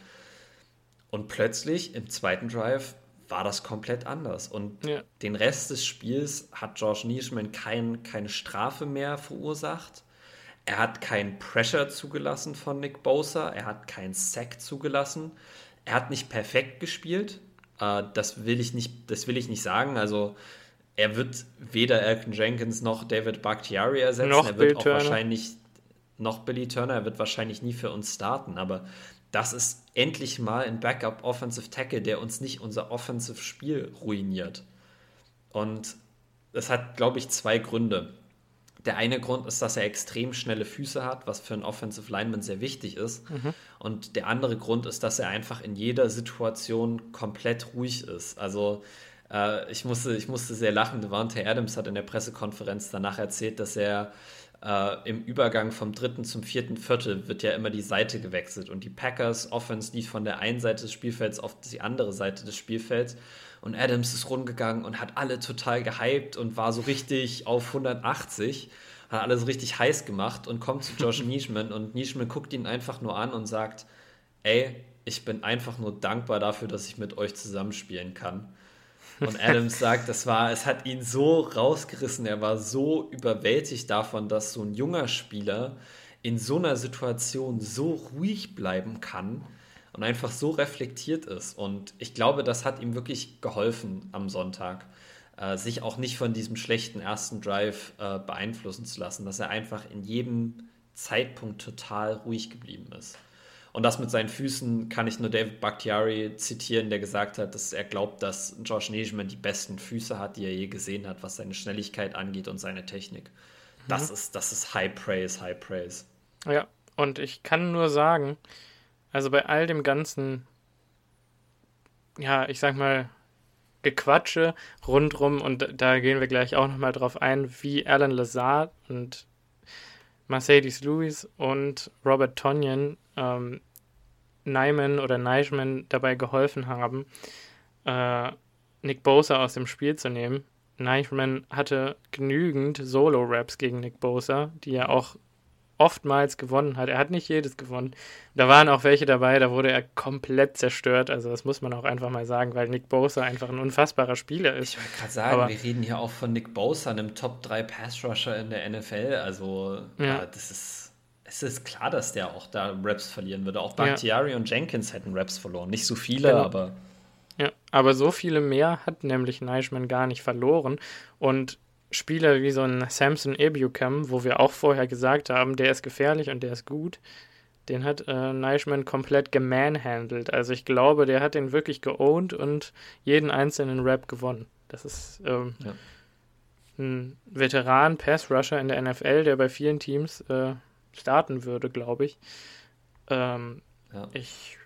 Und plötzlich im zweiten Drive war das komplett anders. Und ja. den Rest des Spiels hat George Nischman kein, keine Strafe mehr verursacht. Er hat keinen Pressure zugelassen von Nick Bosa. Er hat keinen Sack zugelassen. Er hat nicht perfekt gespielt. Äh, das, will ich nicht, das will ich nicht sagen. Also er wird weder Elton Jenkins noch David Bakhtiari ersetzen. Noch er wird Bill auch Turner. wahrscheinlich noch Billy Turner. Er wird wahrscheinlich nie für uns starten. Aber das ist endlich mal ein Backup Offensive Tackle, der uns nicht unser Offensive Spiel ruiniert. Und das hat, glaube ich, zwei Gründe. Der eine Grund ist, dass er extrem schnelle Füße hat, was für einen Offensive Lineman sehr wichtig ist. Mhm. Und der andere Grund ist, dass er einfach in jeder Situation komplett ruhig ist. Also äh, ich, musste, ich musste sehr lachen. Devante Adams hat in der Pressekonferenz danach erzählt, dass er äh, im Übergang vom dritten zum vierten Viertel wird ja immer die Seite gewechselt und die Packers Offense lief von der einen Seite des Spielfelds auf die andere Seite des Spielfelds und Adams ist rumgegangen und hat alle total gehypt und war so richtig auf 180, hat alles richtig heiß gemacht und kommt zu Josh *laughs* Nischman und Nischman guckt ihn einfach nur an und sagt, ey, ich bin einfach nur dankbar dafür, dass ich mit euch zusammenspielen kann. Und Adams sagt, das war, es hat ihn so rausgerissen, er war so überwältigt davon, dass so ein junger Spieler in so einer Situation so ruhig bleiben kann und einfach so reflektiert ist. Und ich glaube, das hat ihm wirklich geholfen am Sonntag, äh, sich auch nicht von diesem schlechten ersten Drive äh, beeinflussen zu lassen, dass er einfach in jedem Zeitpunkt total ruhig geblieben ist. Und das mit seinen Füßen kann ich nur David Bakhtiari zitieren, der gesagt hat, dass er glaubt, dass Josh Negeman die besten Füße hat, die er je gesehen hat, was seine Schnelligkeit angeht und seine Technik. Das, mhm. ist, das ist High Praise, High Praise. Ja, und ich kann nur sagen, also bei all dem ganzen, ja, ich sag mal, Gequatsche rundrum, und da gehen wir gleich auch nochmal drauf ein, wie Alan Lazard und Mercedes Lewis und Robert Tonyan ähm, Nyman oder Neichman dabei geholfen haben, äh, Nick Bosa aus dem Spiel zu nehmen. Neichman hatte genügend Solo-Raps gegen Nick Bosa, die er auch oftmals gewonnen hat. Er hat nicht jedes gewonnen. Da waren auch welche dabei, da wurde er komplett zerstört. Also das muss man auch einfach mal sagen, weil Nick Bosa einfach ein unfassbarer Spieler ist. Ich wollte gerade sagen, Aber, wir reden hier auch von Nick Bosa, einem Top 3 Pass Rusher in der NFL. Also ja. ja das ist es ist klar, dass der auch da Raps verlieren würde. Auch Bakhtiari ja. und Jenkins hätten Raps verloren. Nicht so viele, genau. aber. Ja, aber so viele mehr hat nämlich Neischmann gar nicht verloren. Und Spieler wie so ein Samson Ebucam, wo wir auch vorher gesagt haben, der ist gefährlich und der ist gut, den hat äh, Neischmann komplett gemanhandelt. Also ich glaube, der hat den wirklich geowned und jeden einzelnen Rap gewonnen. Das ist ähm, ja. ein Veteran Pass Rusher in der NFL, der bei vielen Teams äh, starten würde, glaube ich. Ähm, ja. Ich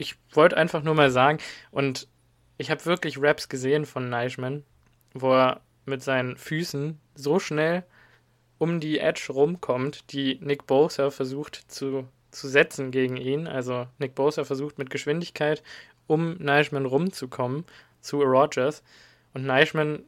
ich wollte einfach nur mal sagen, und ich habe wirklich Raps gesehen von Neichmann, wo er mit seinen Füßen so schnell um die Edge rumkommt, die Nick Bosa versucht zu, zu setzen gegen ihn. Also Nick Bosa versucht mit Geschwindigkeit um Neichmann rumzukommen zu Rogers. Und Neichmann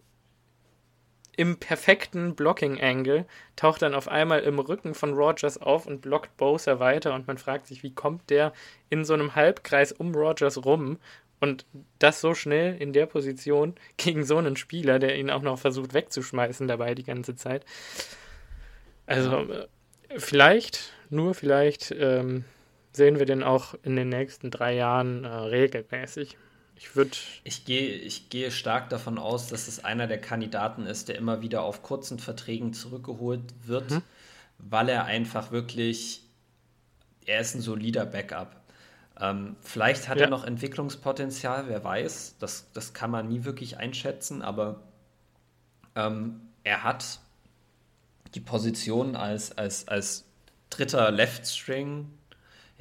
im perfekten Blocking-Angle taucht dann auf einmal im Rücken von Rogers auf und blockt Bowser weiter und man fragt sich, wie kommt der in so einem Halbkreis um Rogers rum und das so schnell in der Position *laughs* gegen so einen Spieler, der ihn auch noch versucht wegzuschmeißen dabei die ganze Zeit. Also äh, vielleicht, nur vielleicht ähm, sehen wir den auch in den nächsten drei Jahren äh, regelmäßig. Ich würde. Ich gehe, ich gehe stark davon aus, dass es einer der Kandidaten ist, der immer wieder auf kurzen Verträgen zurückgeholt wird, mhm. weil er einfach wirklich. Er ist ein solider Backup. Ähm, vielleicht hat ja. er noch Entwicklungspotenzial, wer weiß. Das, das kann man nie wirklich einschätzen, aber ähm, er hat die Position als, als, als dritter Left String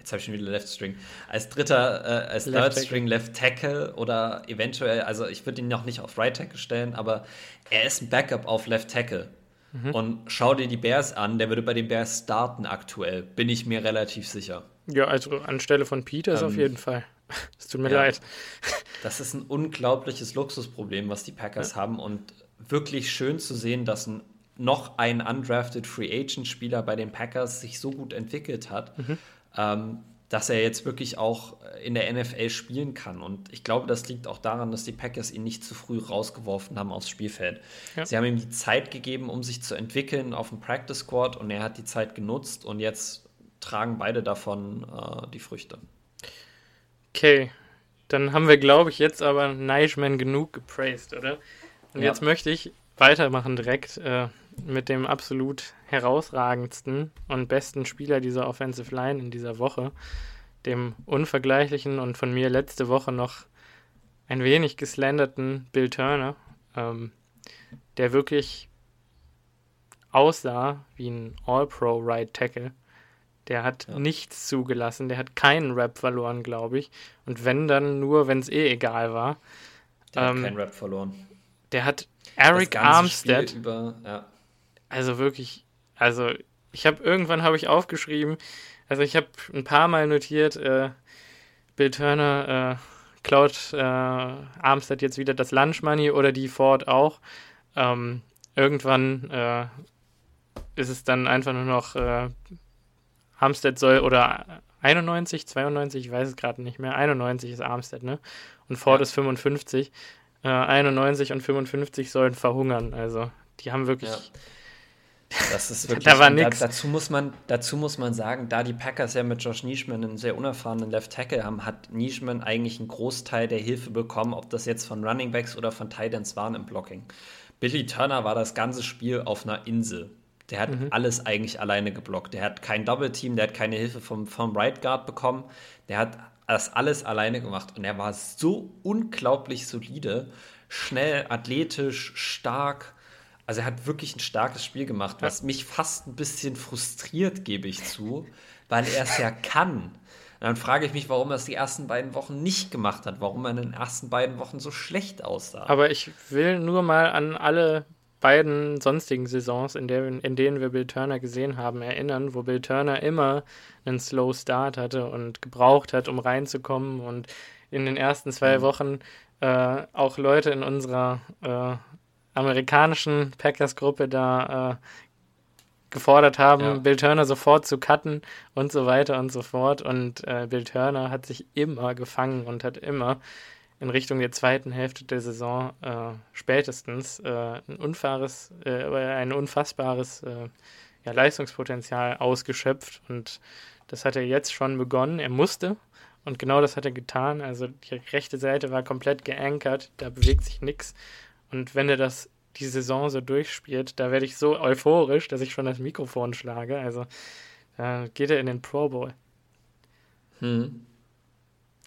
jetzt habe ich schon wieder Left String, als dritter, äh, als Left Third String Left Tackle oder eventuell, also ich würde ihn noch nicht auf Right Tackle stellen, aber er ist ein Backup auf Left Tackle. Mhm. Und schau dir die Bears an, der würde bei den Bears starten aktuell, bin ich mir relativ sicher. Ja, also anstelle von Peters ähm, auf jeden Fall. *laughs* Es tut mir ja, leid. *laughs* Das ist ein unglaubliches Luxusproblem, was die Packers ja. haben und wirklich schön zu sehen, dass ein noch ein undrafted Free Agent Spieler bei den Packers sich so gut entwickelt hat. Mhm ähm, dass er jetzt wirklich auch in der NFL spielen kann. Und ich glaube, das liegt auch daran, dass die Packers ihn nicht zu früh rausgeworfen haben aufs Spielfeld. Ja. Sie haben ihm die Zeit gegeben, um sich zu entwickeln auf dem Practice Squad und er hat die Zeit genutzt und jetzt tragen beide davon äh, die Früchte. Okay, dann haben wir, glaube ich, jetzt aber Neichman genug gepraised, oder? Und ja. jetzt möchte ich weitermachen direkt äh, mit dem absolut herausragendsten und besten Spieler dieser Offensive Line in dieser Woche, dem unvergleichlichen und von mir letzte Woche noch ein wenig geslanderten Bill Turner, ähm, der wirklich aussah wie ein All-Pro Right Tackle. Der hat ja. nichts zugelassen, der hat keinen Rap verloren, glaube ich. Und wenn dann nur, wenn es eh egal war. Der ähm, hat keinen Rap verloren. Der hat Eric Armstead. Über, ja. Also wirklich, also ich habe irgendwann habe ich aufgeschrieben, also ich habe ein paar Mal notiert, äh, Bill Turner äh, klaut äh, Armstead jetzt wieder das Lunch Money oder die Ford auch. Ähm, irgendwann äh, ist es dann einfach nur noch äh, Armstead soll oder 91, 92, ich weiß es gerade nicht mehr. 91 ist Armstead, ne? Und Ford ja. ist 55. Äh, 91 und 55 sollen verhungern. Also die haben wirklich. Ja das ist wirklich. da war nichts. Da, dazu, muss man, dazu muss man sagen, da die Packers ja mit Josh Nischman einen sehr unerfahrenen Left Tackle haben, hat Nischman eigentlich einen Großteil der Hilfe bekommen, ob das jetzt von Running Backs oder von Titans waren im Blocking. Billy Turner war das ganze Spiel auf einer Insel. Der hat mhm. alles eigentlich alleine geblockt. Der hat kein Double Team, der hat keine Hilfe vom, vom Right Guard bekommen. Der hat das alles alleine gemacht und er war so unglaublich solide, schnell, athletisch, stark also er hat wirklich ein starkes Spiel gemacht, was mich fast ein bisschen frustriert, gebe ich zu, weil er es ja kann. Und dann frage ich mich, warum er es die ersten beiden Wochen nicht gemacht hat, warum er in den ersten beiden Wochen so schlecht aussah. Aber ich will nur mal an alle beiden sonstigen Saisons, in, der, in denen wir Bill Turner gesehen haben, erinnern, wo Bill Turner immer einen Slow Start hatte und gebraucht hat, um reinzukommen und in den ersten zwei mhm. Wochen äh, auch Leute in unserer äh, amerikanischen Packers-Gruppe da äh, gefordert haben, ja. Bill Turner sofort zu cutten und so weiter und so fort. Und äh, Bill Turner hat sich immer gefangen und hat immer in Richtung der zweiten Hälfte der Saison äh, spätestens äh, ein, unfahres, äh, ein unfassbares äh, ja, Leistungspotenzial ausgeschöpft. Und das hat er jetzt schon begonnen. Er musste. Und genau das hat er getan. Also die rechte Seite war komplett geankert. Da bewegt sich nichts. Und wenn er das die Saison so durchspielt, da werde ich so euphorisch, dass ich schon das Mikrofon schlage. Also da geht er in den Pro Bowl. Hm.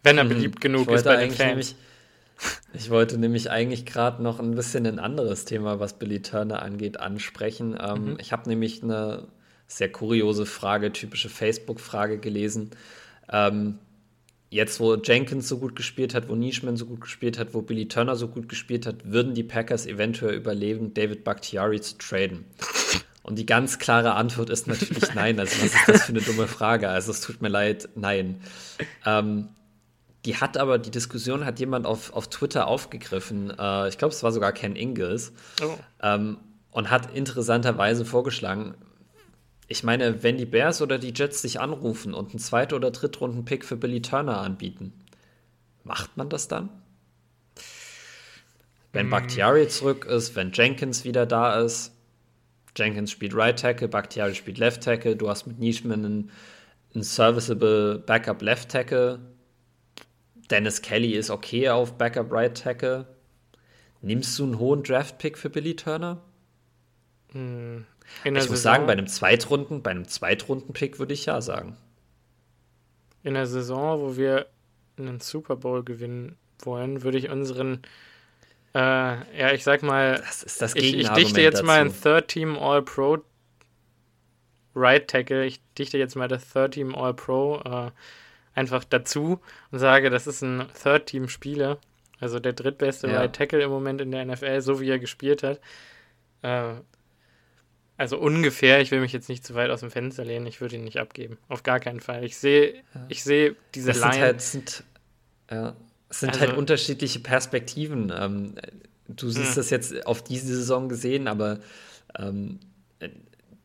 Wenn er hm. beliebt genug ist bei den Fans. Nämlich, ich wollte nämlich eigentlich gerade noch ein bisschen ein anderes Thema, was Billy Turner angeht, ansprechen. Ähm, mhm. Ich habe nämlich eine sehr kuriose Frage, typische Facebook-Frage gelesen. Ähm, jetzt, wo Jenkins so gut gespielt hat, wo Nishman so gut gespielt hat, wo Billy Turner so gut gespielt hat, würden die Packers eventuell überleben, David Bakhtiari zu traden? Und die ganz klare Antwort ist natürlich *laughs* nein. Also, was ist das für eine dumme Frage? Also, es tut mir leid, nein. Ähm, die hat aber, die Diskussion hat jemand auf, auf Twitter aufgegriffen. Äh, ich glaube, es war sogar Ken Ingles. Oh. Ähm, und hat interessanterweise vorgeschlagen, ich meine, wenn die Bears oder die Jets sich anrufen und einen Zweit- oder Drittrunden-Pick für Billy Turner anbieten, macht man das dann? Wenn mm. Bakhtiari zurück ist, wenn Jenkins wieder da ist, Jenkins spielt Right Tackle, Bakhtiari spielt Left Tackle, du hast mit Nischman einen, einen serviceable Backup Left Tackle, Dennis Kelly ist okay auf Backup Right Tackle. Nimmst du einen hohen Draft-Pick für Billy Turner? Mm, ich muss Saison, sagen, bei einem Zweitrunden, bei einem Zweitrunden-Pick würde ich ja sagen. In der Saison, wo wir einen Super Bowl gewinnen wollen, würde ich unseren, äh, ja, ich sag mal, das ist das ich, ich dichte jetzt dazu. mal ein Third Team All Pro Right Tackle. Ich dichte jetzt mal das Third Team All Pro äh, einfach dazu und sage, das ist ein Third Team Spieler, also der drittbeste ja. Right Tackle im Moment in der NFL, so wie er gespielt hat. Äh, also ungefähr, ich will mich jetzt nicht zu weit aus dem Fenster lehnen, ich würde ihn nicht abgeben. Auf gar keinen Fall. Ich sehe, ja. ich sehe diese das Line. Sind halt, sind, ja, es sind halt also, halt unterschiedliche Perspektiven. Ähm, du siehst mh. das jetzt auf diese Saison gesehen, aber ähm,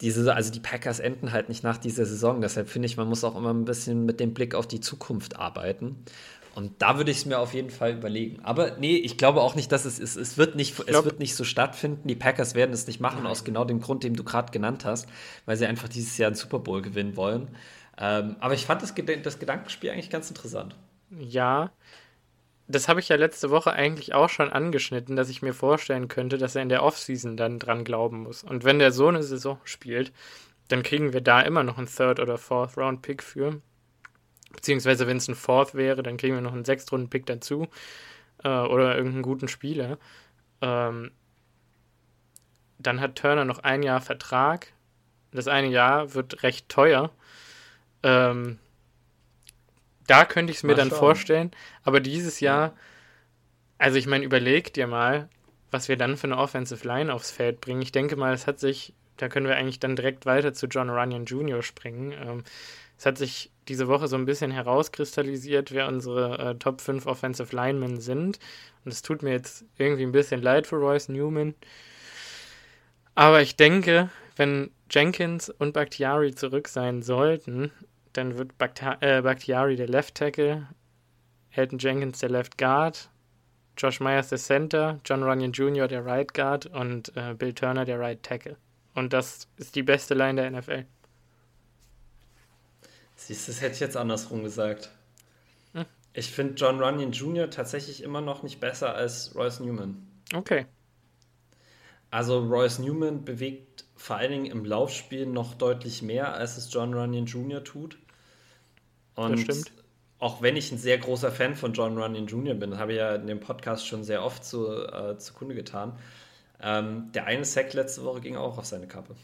diese, also die Packers enden halt nicht nach dieser Saison. Deshalb finde ich, man muss auch immer ein bisschen mit dem Blick auf die Zukunft arbeiten. Und da würde ich es mir auf jeden Fall überlegen. Aber nee, ich glaube auch nicht, dass es ist. Es wird nicht, glaub, es wird nicht so stattfinden. Die Packers werden es nicht machen, aus genau dem Grund, den du gerade genannt hast, weil sie einfach dieses Jahr einen Super Bowl gewinnen wollen. Ähm, aber ich fand das, das Gedankenspiel eigentlich ganz interessant. Ja, das habe ich ja letzte Woche eigentlich auch schon angeschnitten, dass ich mir vorstellen könnte, dass er in der Offseason dann dran glauben muss. Und wenn der so eine Saison spielt, dann kriegen wir da immer noch einen Third- oder Fourth-Round-Pick für. Beziehungsweise, wenn es ein Fourth wäre, dann kriegen wir noch einen Sechstrunden-Pick dazu. Äh, oder irgendeinen guten Spieler. Ähm, dann hat Turner noch ein Jahr Vertrag. Das eine Jahr wird recht teuer. Ähm, da könnte ich es mir dann vorstellen. Aber dieses Jahr, also ich meine, überleg dir mal, was wir dann für eine Offensive Line aufs Feld bringen. Ich denke mal, es hat sich, da können wir eigentlich dann direkt weiter zu John Runyon Jr. springen. Ähm, es hat sich diese Woche so ein bisschen herauskristallisiert, wer unsere äh, Top 5 Offensive Linemen sind. Und es tut mir jetzt irgendwie ein bisschen leid für Royce Newman. Aber ich denke, wenn Jenkins und Bakhtiari zurück sein sollten, dann wird äh, Bakhtiari der Left Tackle, Elton Jenkins der Left Guard, Josh Myers der Center, John Runyon Jr. der Right Guard und äh, Bill Turner der Right Tackle. Und das ist die beste Line der NFL. Siehst du, das hätte ich jetzt andersrum gesagt. Hm. Ich finde John Runyon Jr. tatsächlich immer noch nicht besser als Royce Newman. Okay. Also Royce Newman bewegt vor allen Dingen im Laufspiel noch deutlich mehr, als es John Runyon Jr. tut. Und das stimmt. Auch wenn ich ein sehr großer Fan von John Runyon Jr. bin, habe ich ja in dem Podcast schon sehr oft zu, äh, zukunde getan. Ähm, der eine Sack letzte Woche ging auch auf seine Kappe.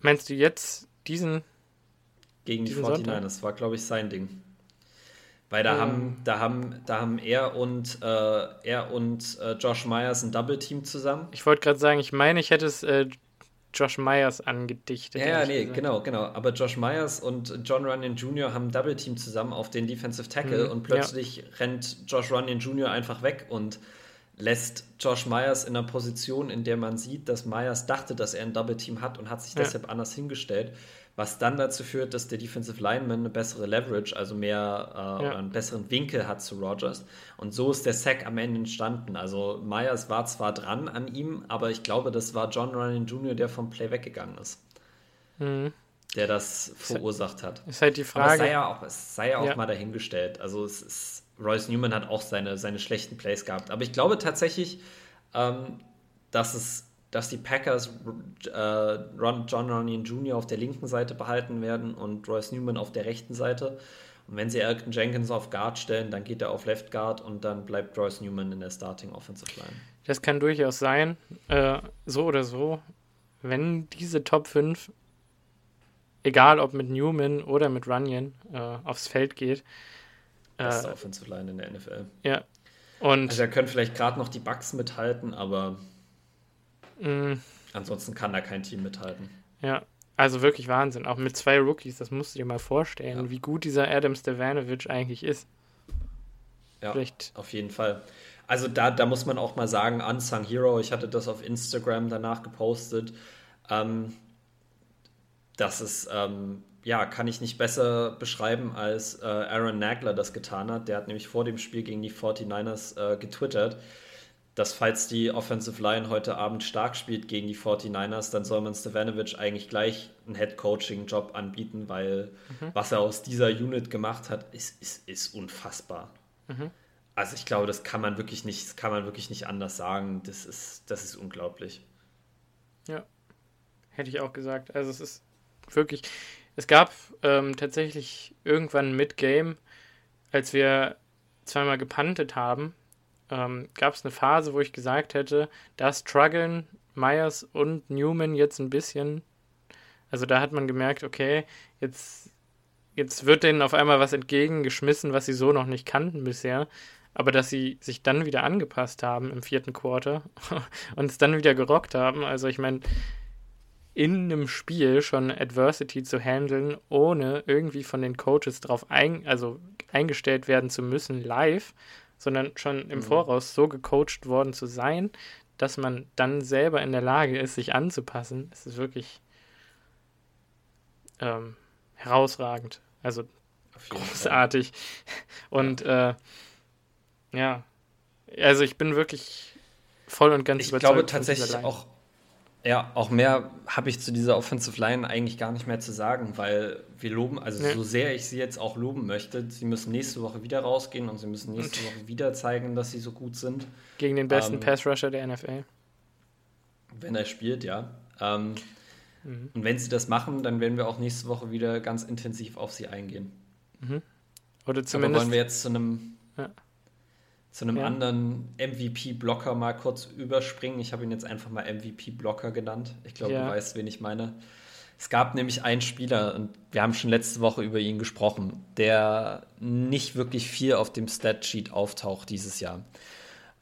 Meinst du jetzt diesen gegen die 49ers. Das war, glaube ich, sein Ding. Weil da, um. haben, da, haben, da haben er und, äh, er und äh, Josh Myers ein Double-Team zusammen. Ich wollte gerade sagen, ich meine, ich hätte es äh, Josh Myers angedichtet. Ja, nee, gesagt. genau, genau. Aber Josh Myers und John Runyon Jr. haben ein Double-Team zusammen auf den Defensive Tackle mhm, und plötzlich ja. rennt Josh Runyon Jr. einfach weg und lässt Josh Myers in einer Position, in der man sieht, dass Myers dachte, dass er ein Double-Team hat und hat sich ja. deshalb anders hingestellt was dann dazu führt, dass der Defensive Lineman eine bessere Leverage, also mehr äh, ja. einen besseren Winkel hat zu Rogers. Und so ist der Sack am Ende entstanden. Also Myers war zwar dran an ihm, aber ich glaube, das war John Ryan Jr., der vom Play weggegangen ist. Mhm. Der das verursacht hat. Ist halt die Frage. Aber es sei ja auch, es sei ja auch ja. mal dahingestellt. Also es ist, Royce Newman hat auch seine, seine schlechten Plays gehabt. Aber ich glaube tatsächlich, ähm, dass es dass die Packers äh, Ron, John Runyon Jr. auf der linken Seite behalten werden und Royce Newman auf der rechten Seite. Und wenn sie Elton Jenkins auf Guard stellen, dann geht er auf Left Guard und dann bleibt Royce Newman in der Starting Offensive Line. Das kann durchaus sein. Äh, so oder so, wenn diese Top 5 egal ob mit Newman oder mit Runyon, äh, aufs Feld geht. Beste äh, Offensive Line in der NFL. Ja. Und also er können vielleicht gerade noch die Bucks mithalten, aber mh. ansonsten kann da kein Team mithalten. Ja, also wirklich Wahnsinn. Auch mit zwei Rookies, das musst du dir mal vorstellen, ja. wie gut dieser Adam Stevanovic eigentlich ist. Ja, Vielleicht. auf jeden Fall. Also da, da muss man auch mal sagen, Unsung Hero, ich hatte das auf Instagram danach gepostet. Ähm, das ist, ähm, ja, kann ich nicht besser beschreiben, als äh, Aaron Nagler das getan hat. Der hat nämlich vor dem Spiel gegen die 49ers äh, getwittert, dass falls die Offensive Line heute Abend stark spielt gegen die 49ers, dann soll man Stevanovic eigentlich gleich einen Head-Coaching-Job anbieten, weil mhm. was er aus dieser Unit gemacht hat, ist, ist, ist unfassbar. Mhm. Also ich glaube, das kann man wirklich nicht, das kann man wirklich nicht anders sagen. Das ist, das ist unglaublich. Ja, hätte ich auch gesagt. Also es ist wirklich. Es gab ähm, tatsächlich irgendwann mit Game, als wir zweimal gepantet haben, ähm, gab es eine Phase, wo ich gesagt hätte, da struggeln Myers und Newman jetzt ein bisschen. Also da hat man gemerkt, okay, jetzt, jetzt wird denen auf einmal was entgegengeschmissen, was sie so noch nicht kannten bisher. Aber dass sie sich dann wieder angepasst haben im vierten Quarter *laughs* und es dann wieder gerockt haben. Also ich meine, in einem Spiel schon Adversity zu handeln, ohne irgendwie von den Coaches darauf ein, also eingestellt werden zu müssen live, sondern schon im mhm. Voraus so gecoacht worden zu sein, dass man dann selber in der Lage ist, sich anzupassen, es ist wirklich ähm, herausragend. Also großartig. Fall. *laughs* Und ja. Äh, ja, also ich bin wirklich voll und ganz ich überzeugt. Ich glaube tatsächlich auch, ja, auch mehr habe ich zu dieser Offensive Line eigentlich gar nicht mehr zu sagen, weil wir loben, also ja. so sehr ich sie jetzt auch loben möchte, sie müssen nächste Woche wieder rausgehen und sie müssen nächste Woche wieder zeigen, dass sie so gut sind. Gegen den besten ähm, Pass-Rusher der NFL. Wenn er spielt, ja. Ähm, mhm. Und wenn sie das machen, dann werden wir auch nächste Woche wieder ganz intensiv auf sie eingehen. Mhm. Oder zumindest. Aber wollen wir jetzt zu einem. Ja zu einem ja. anderen MVP-Blocker mal kurz überspringen. Ich habe ihn jetzt einfach mal MVP-Blocker genannt. Ich glaube, ja. du weißt, wen ich meine. Es gab nämlich einen Spieler, und wir haben schon letzte Woche über ihn gesprochen, der nicht wirklich viel auf dem Statsheet auftaucht dieses Jahr.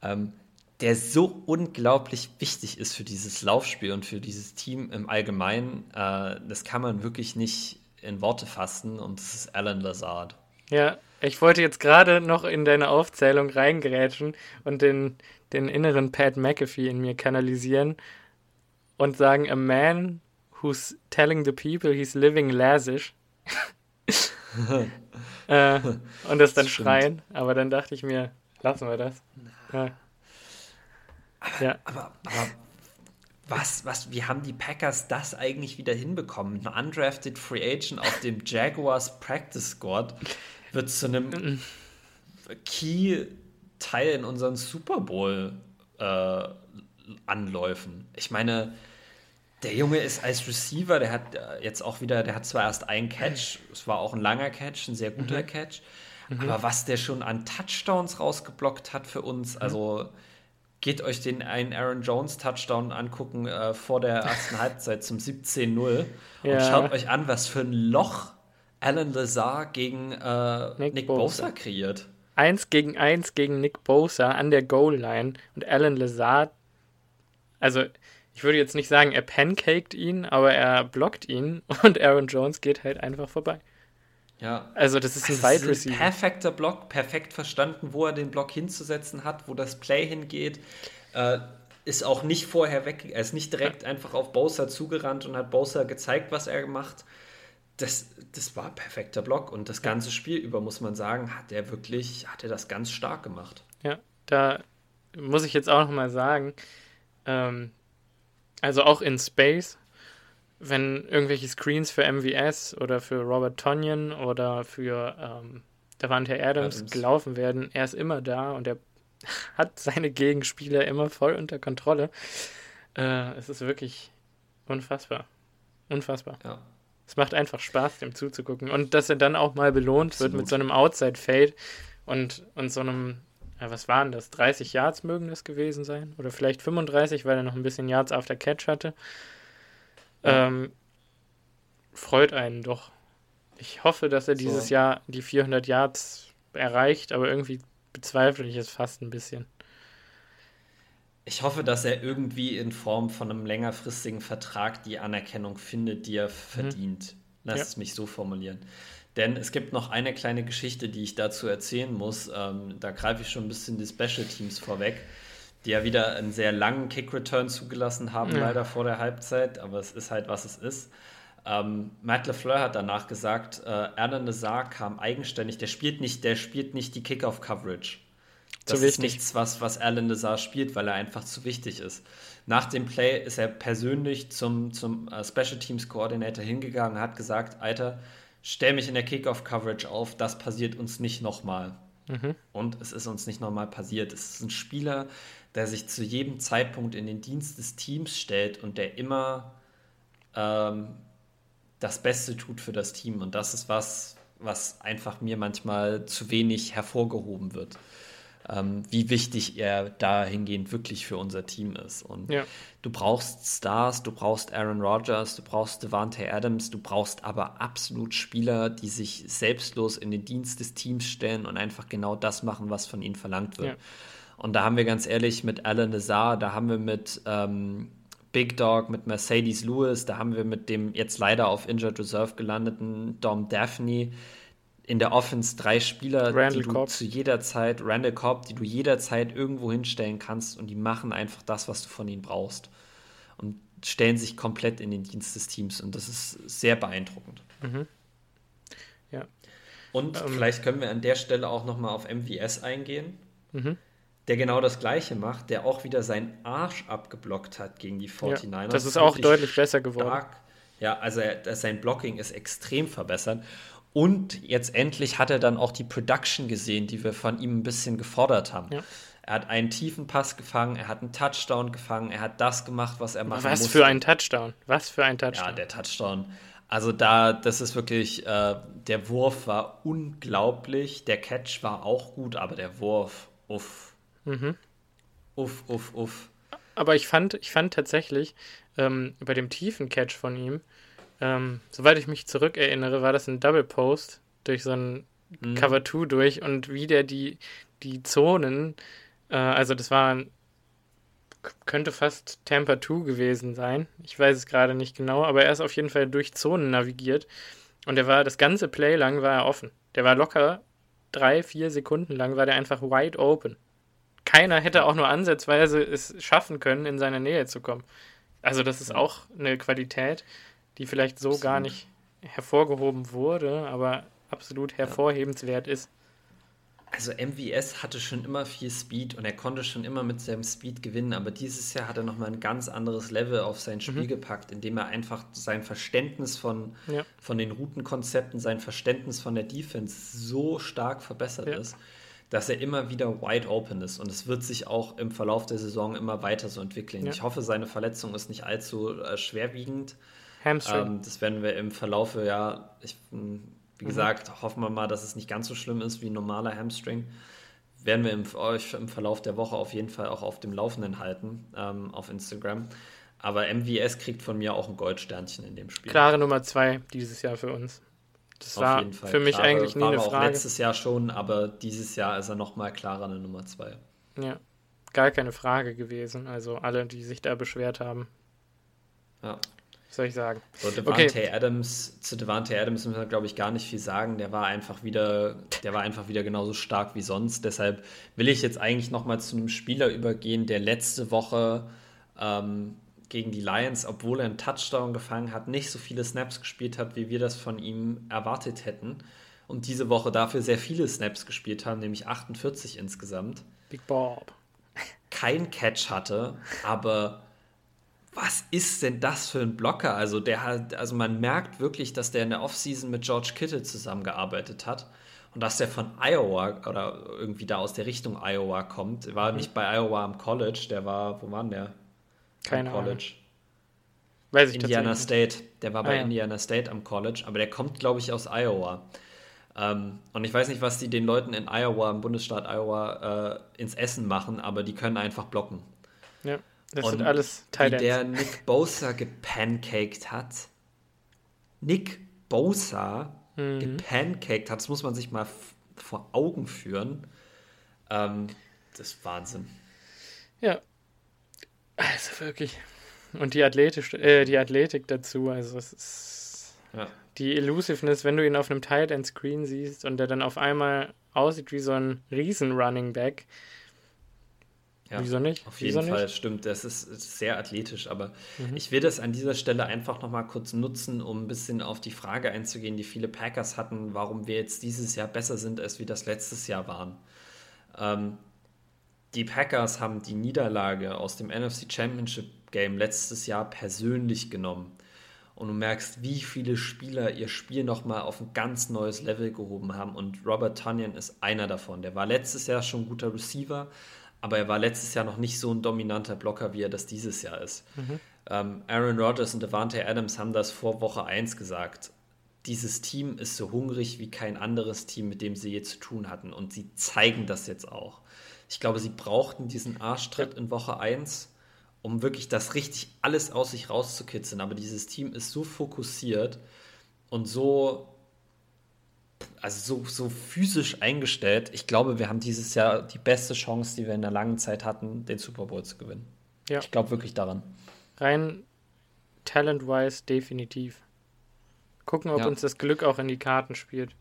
Ähm, der so unglaublich wichtig ist für dieses Laufspiel und für dieses Team im Allgemeinen. Äh, das kann man wirklich nicht in Worte fassen und das ist Alan Lazard. Ja, ich wollte jetzt gerade noch in deine Aufzählung reingerätschen und den, den inneren Pat McAfee in mir kanalisieren und sagen, a man who's telling the people he's living lazish. *laughs* äh, und das dann das schreien, aber dann dachte ich mir, lassen wir das. Ja. Aber, ja. aber, aber was, was, wie haben die Packers das eigentlich wieder hinbekommen? Ein undrafted Free Agent auf dem Jaguars Practice Squad wird zu einem. Key-Teil in unseren Super Bowl-Anläufen. Äh, ich meine, der Junge ist als Receiver, der hat äh, jetzt auch wieder, der hat zwar erst einen Catch, es war auch ein langer Catch, ein sehr guter mhm. Catch, mhm. aber was der schon an Touchdowns rausgeblockt hat für uns, also geht euch den einen Aaron Jones Touchdown angucken äh, vor der ersten Halbzeit zum 17-0 ja. und schaut euch an, was für ein Loch Alan Lazar gegen äh, Nick, Nick Bosa. Bosa kreiert. Eins gegen eins gegen Nick Bosa an der Goal-Line und Alan Lazar, also ich würde jetzt nicht sagen, er pancaked ihn, aber er blockt ihn *laughs* und Aaron Jones geht halt einfach vorbei. Ja. Also das ist ein also Wide Receiver. Perfekter Block, perfekt verstanden, wo er den Block hinzusetzen hat, wo das Play hingeht. Äh, ist auch nicht vorher weg, er ist nicht direkt ja. einfach auf Bosa zugerannt und hat Bosa gezeigt, was er macht das, das war perfekter Block und das ganze Spiel über, muss man sagen, hat er wirklich, hat er das ganz stark gemacht. Ja, da muss ich jetzt auch nochmal sagen, ähm, also auch in Space, wenn irgendwelche Screens für MVS oder für Robert Tonyan oder für ähm, Davante Adams, Adams gelaufen werden, er ist immer da und er *laughs* hat seine Gegenspieler immer voll unter Kontrolle. Äh, es ist wirklich unfassbar. Unfassbar. Ja. Es macht einfach Spaß, dem zuzugucken. Und dass er dann auch mal belohnt Absolut. wird mit so einem Outside-Fade und, und so einem, ja, was waren das? 30 Yards mögen das gewesen sein? Oder vielleicht 35, weil er noch ein bisschen Yards after Catch hatte. Ja. Ähm, freut einen doch. Ich hoffe, dass er dieses so. Jahr die 400 Yards erreicht, aber irgendwie bezweifle ich es fast ein bisschen. Ich hoffe, dass er irgendwie in Form von einem längerfristigen Vertrag die Anerkennung findet, die er mhm. verdient. Lass ja. es mich so formulieren. Denn es gibt noch eine kleine Geschichte, die ich dazu erzählen muss. Ähm, da greife ich schon ein bisschen die Special Teams vorweg, die ja wieder einen sehr langen Kick-Return zugelassen haben, ja. leider vor der Halbzeit. Aber es ist halt, was es ist. Ähm, Matt LeFleur hat danach gesagt, äh, Alan Lazar kam eigenständig, der spielt nicht, der spielt nicht die Kickoff-Coverage. Das ist nichts, was, was Alan Lazar spielt, weil er einfach zu wichtig ist. Nach dem Play ist er persönlich zum, zum uh, Special Teams Coordinator hingegangen und hat gesagt, Alter, stell mich in der Kickoff-Coverage auf, das passiert uns nicht nochmal. Mhm. Und es ist uns nicht nochmal passiert. Es ist ein Spieler, der sich zu jedem Zeitpunkt in den Dienst des Teams stellt und der immer ähm, das Beste tut für das Team. Und das ist was, was einfach mir manchmal zu wenig hervorgehoben wird. Ähm, wie wichtig er dahingehend wirklich für unser Team ist. Und ja. du brauchst Stars, du brauchst Aaron Rodgers, du brauchst Devante Adams, du brauchst aber absolut Spieler, die sich selbstlos in den Dienst des Teams stellen und einfach genau das machen, was von ihnen verlangt wird. Ja. Und da haben wir ganz ehrlich mit Alan Lazar, da haben wir mit ähm, Big Dog, mit Mercedes Lewis, da haben wir mit dem jetzt leider auf Injured Reserve gelandeten Dom Daphne in der Offense drei Spieler, Randall die du Cobb. zu jeder Zeit, Randall Cobb, die du jederzeit irgendwo hinstellen kannst und die machen einfach das, was du von ihnen brauchst. Und stellen sich komplett in den Dienst des Teams und das ist sehr beeindruckend. Mhm. Ja. Und ähm, vielleicht können wir an der Stelle auch nochmal auf MVS eingehen. Mhm der genau das Gleiche macht, der auch wieder seinen Arsch abgeblockt hat gegen die 49ers. Ja, das ist auch deutlich besser geworden. Stark. Ja, also er, sein Blocking ist extrem verbessert. Und jetzt endlich hat er dann auch die Production gesehen, die wir von ihm ein bisschen gefordert haben. Ja. Er hat einen tiefen Pass gefangen, er hat einen Touchdown gefangen, er hat das gemacht, was er machen was musste. Was für ein Touchdown? Was für ein Touchdown? Ja, der Touchdown. Also da, das ist wirklich, äh, der Wurf war unglaublich, der Catch war auch gut, aber der Wurf, uff. Mhm. Uff, uff, uff. Aber ich fand, ich fand tatsächlich ähm, bei dem tiefen Catch von ihm, ähm, soweit ich mich zurückerinnere, war das ein Double Post durch so ein mhm. Cover 2 durch und wie der die, die Zonen, äh, also das war könnte fast Tampa 2 gewesen sein. Ich weiß es gerade nicht genau, aber er ist auf jeden Fall durch Zonen navigiert und er war das ganze Play lang war er offen. Der war locker drei, vier Sekunden lang war der einfach wide open keiner hätte auch nur ansatzweise es schaffen können, in seine Nähe zu kommen. Also das ist auch eine Qualität, die vielleicht so absolut. gar nicht hervorgehoben wurde, aber absolut hervorhebenswert ist. Also MVS hatte schon immer viel Speed und er konnte schon immer mit seinem Speed gewinnen, aber dieses Jahr hat er nochmal ein ganz anderes Level auf sein Spiel mhm. gepackt, indem er einfach sein Verständnis von, ja. von den Routenkonzepten, sein Verständnis von der Defense so stark verbessert ja. ist dass er immer wieder wide open ist und es wird sich auch im Verlauf der Saison immer weiter so entwickeln. Ja. Ich hoffe, seine Verletzung ist nicht allzu äh, schwerwiegend. Hamstring. Ähm, das werden wir im Verlauf, ja, ich, hm, wie mhm. gesagt, hoffen wir mal, dass es nicht ganz so schlimm ist wie ein normaler Hamstring. Werden wir im, euch im Verlauf der Woche auf jeden Fall auch auf dem Laufenden halten ähm, auf Instagram. Aber MVS kriegt von mir auch ein Goldsternchen in dem Spiel. Klare Nummer zwei dieses Jahr für uns. Das Auf war für mich Klare, eigentlich nie eine Frage. Auch letztes Jahr schon, aber dieses Jahr ist er noch mal klarer eine Nummer zwei. Ja, gar keine Frage gewesen. Also alle, die sich da beschwert haben. Ja. Soll ich sagen? So, Devante okay. Adams, zu Devante Adams müssen wir, glaube ich, gar nicht viel sagen. Der war einfach wieder, der war einfach wieder genauso stark wie sonst. Deshalb will ich jetzt eigentlich noch mal zu einem Spieler übergehen, der letzte Woche ähm, gegen die Lions, obwohl er einen Touchdown gefangen hat, nicht so viele Snaps gespielt hat, wie wir das von ihm erwartet hätten. Und diese Woche dafür sehr viele Snaps gespielt haben, nämlich 48 insgesamt. Big Bob. Kein Catch hatte, aber was ist denn das für ein Blocker? Also der hat, also man merkt wirklich, dass der in der Offseason mit George Kittle zusammengearbeitet hat und dass der von Iowa oder irgendwie da aus der Richtung Iowa kommt. Er war mhm. nicht bei Iowa am College, der war, wo war der? Keine College. Ahnung. Weiß ich Indiana State. Der war bei ah, ja. Indiana State am College, aber der kommt, glaube ich, aus Iowa. Ähm, und ich weiß nicht, was die den Leuten in Iowa, im Bundesstaat Iowa, äh, ins Essen machen, aber die können einfach blocken. Ja, das und sind alles Teile. Wie der Nick Bosa gepancaked hat. Nick Bosa mhm. gepancaked hat. Das muss man sich mal vor Augen führen. Ähm, das ist Wahnsinn. Ja. Also wirklich. Und die, Athletisch, äh, die Athletik dazu, also es ist ja. die Elusiveness, wenn du ihn auf einem Tight End Screen siehst und der dann auf einmal aussieht wie so ein riesen Running Back. Ja, Wieso nicht? Auf jeden Wieso Fall, nicht? stimmt. Das ist, sehr athletisch, aber mhm. ich will das an dieser Stelle einfach nochmal kurz nutzen, um ein bisschen auf die Frage einzugehen, die viele Packers hatten, warum wir jetzt dieses Jahr besser sind, als wir das letztes Jahr waren. Ähm, die Packers haben die Niederlage aus dem NFC Championship Game letztes Jahr persönlich genommen. Und du merkst, wie viele Spieler ihr Spiel nochmal auf ein ganz neues Level gehoben haben. Und Robert Tunyon ist einer davon. Der war letztes Jahr schon ein guter Receiver, aber er war letztes Jahr noch nicht so ein dominanter Blocker, wie er das dieses Jahr ist. Mhm. Ähm, Aaron Rodgers und Devante Adams haben das vor Woche 1 gesagt. Dieses Team ist so hungrig wie kein anderes Team, mit dem sie je zu tun hatten. Und sie zeigen das jetzt auch. Ich glaube, sie brauchten diesen Arschtritt in Woche 1, um wirklich das richtig alles aus sich rauszukitzeln. Aber dieses Team ist so fokussiert und so, also so, so physisch eingestellt. Ich glaube, wir haben dieses Jahr die beste Chance, die wir in der langen Zeit hatten, den Super Bowl zu gewinnen. Ja. Ich glaube wirklich daran. Rein talent-wise definitiv. Gucken, ob ja. uns das Glück auch in die Karten spielt.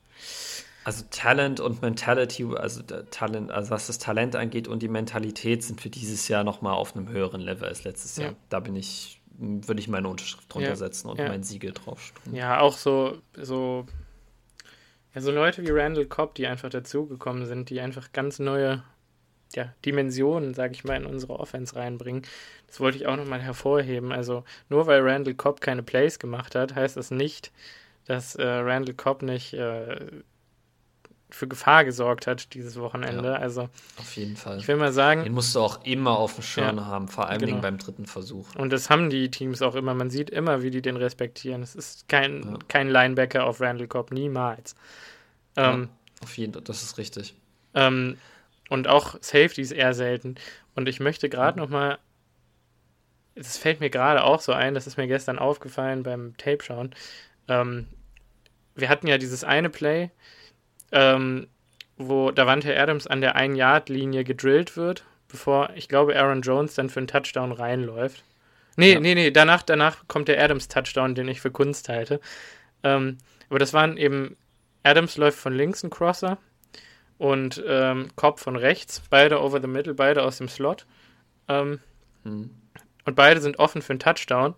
Also Talent und Mentality, also Talent, also was das Talent angeht und die Mentalität sind für dieses Jahr nochmal auf einem höheren Level als letztes ja. Jahr. Da bin ich, würde ich meine Unterschrift drunter ja. setzen und mein Siegel draufstellen. Ja, auch so, so, ja, so Leute wie Randall Cobb, die einfach dazugekommen sind, die einfach ganz neue ja, Dimensionen, sage ich mal, in unsere Offense reinbringen. Das wollte ich auch nochmal hervorheben. Also nur weil Randall Cobb keine Plays gemacht hat, heißt das nicht, dass äh, Randall Cobb nicht äh, für Gefahr gesorgt hat dieses Wochenende. Ja, also auf jeden Fall. Ich will mal sagen, den musst du auch immer auf dem Schirm ja, haben, vor allem genau. beim dritten Versuch. Und das haben die Teams auch immer. Man sieht immer, wie die den respektieren. Es ist kein, ja. kein Linebacker auf Randall Cobb, niemals. Ähm, auf jeden Fall, das ist richtig. Ähm, und auch Safeties eher selten. Und ich möchte gerade mhm. noch mal es fällt mir gerade auch so ein, das ist mir gestern aufgefallen beim Tape schauen. Ähm, wir hatten ja dieses eine Play, ähm, wo Davante Adams an der 1-Yard-Linie gedrillt wird, bevor, ich glaube, Aaron Jones dann für einen Touchdown reinläuft. Nee, ja. nee, nee, danach, danach kommt der Adams-Touchdown, den ich für Kunst halte. Ähm, aber das waren eben, Adams läuft von links ein Crosser und ähm, Cobb von rechts, beide over the middle, beide aus dem Slot. Ähm, hm. Und beide sind offen für einen Touchdown.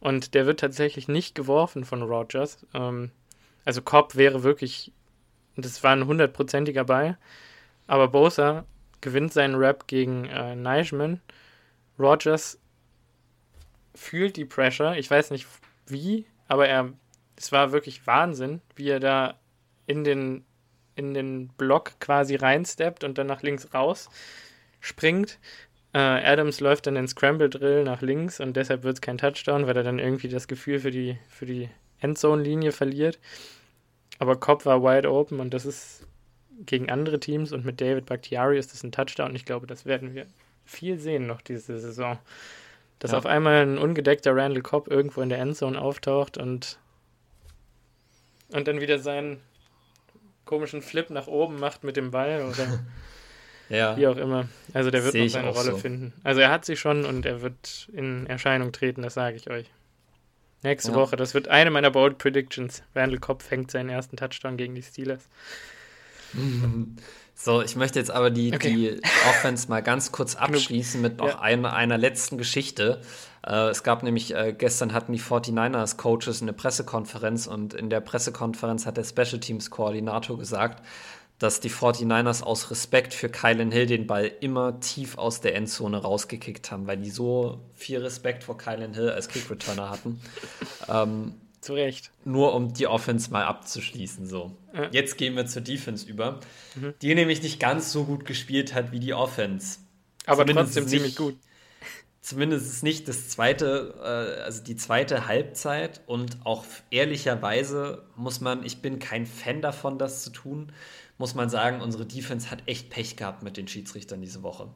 Und der wird tatsächlich nicht geworfen von Rogers. Ähm, also Cobb wäre wirklich das war ein hundertprozentiger Ball. Aber Bosa gewinnt seinen Rap gegen äh, Nijman. Rogers fühlt die Pressure. Ich weiß nicht wie, aber er, es war wirklich Wahnsinn, wie er da in den, in den Block quasi reinsteppt und dann nach links raus springt. Äh, Adams läuft dann den Scramble Drill nach links und deshalb wird es kein Touchdown, weil er dann irgendwie das Gefühl für die, für die Endzone-Linie verliert. Aber Cobb war wide open und das ist gegen andere Teams und mit David Bakhtiari ist das ein Touchdown. Ich glaube, das werden wir viel sehen noch diese Saison. Dass ja. auf einmal ein ungedeckter Randall Cobb irgendwo in der Endzone auftaucht und, und dann wieder seinen komischen Flip nach oben macht mit dem Ball oder *laughs* ja. wie auch immer. Also der wird noch seine Rolle so. finden. Also er hat sie schon und er wird in Erscheinung treten, das sage ich euch. Nächste ja. Woche. Das wird eine meiner Bold Predictions. Randall Cobb fängt seinen ersten Touchdown gegen die Steelers. *laughs* So, ich möchte jetzt aber die, okay. die Offense mal ganz kurz abschließen mit noch ja. einer, einer letzten Geschichte. Äh, es gab nämlich, äh, gestern hatten die 49ers Coaches eine Pressekonferenz und in der Pressekonferenz hat der Special Teams Koordinator gesagt, dass die 49ers aus Respekt für Kylan Hill den Ball immer tief aus der Endzone rausgekickt haben, weil die so viel Respekt vor Kylan Hill als Kick-Returner hatten. *laughs* ähm, Zu Recht. Nur um die Offense mal abzuschließen. So. Ja. Jetzt gehen wir zur Defense über, mhm. die nämlich nicht ganz so gut gespielt hat wie die Offense. Aber Zumindest trotzdem ziemlich gut. Zumindest ist nicht das zweite, äh, also die zweite Halbzeit und auch ehrlicherweise muss man, ich bin kein Fan davon, das zu tun, muss man sagen, unsere Defense hat echt Pech gehabt mit den Schiedsrichtern diese Woche.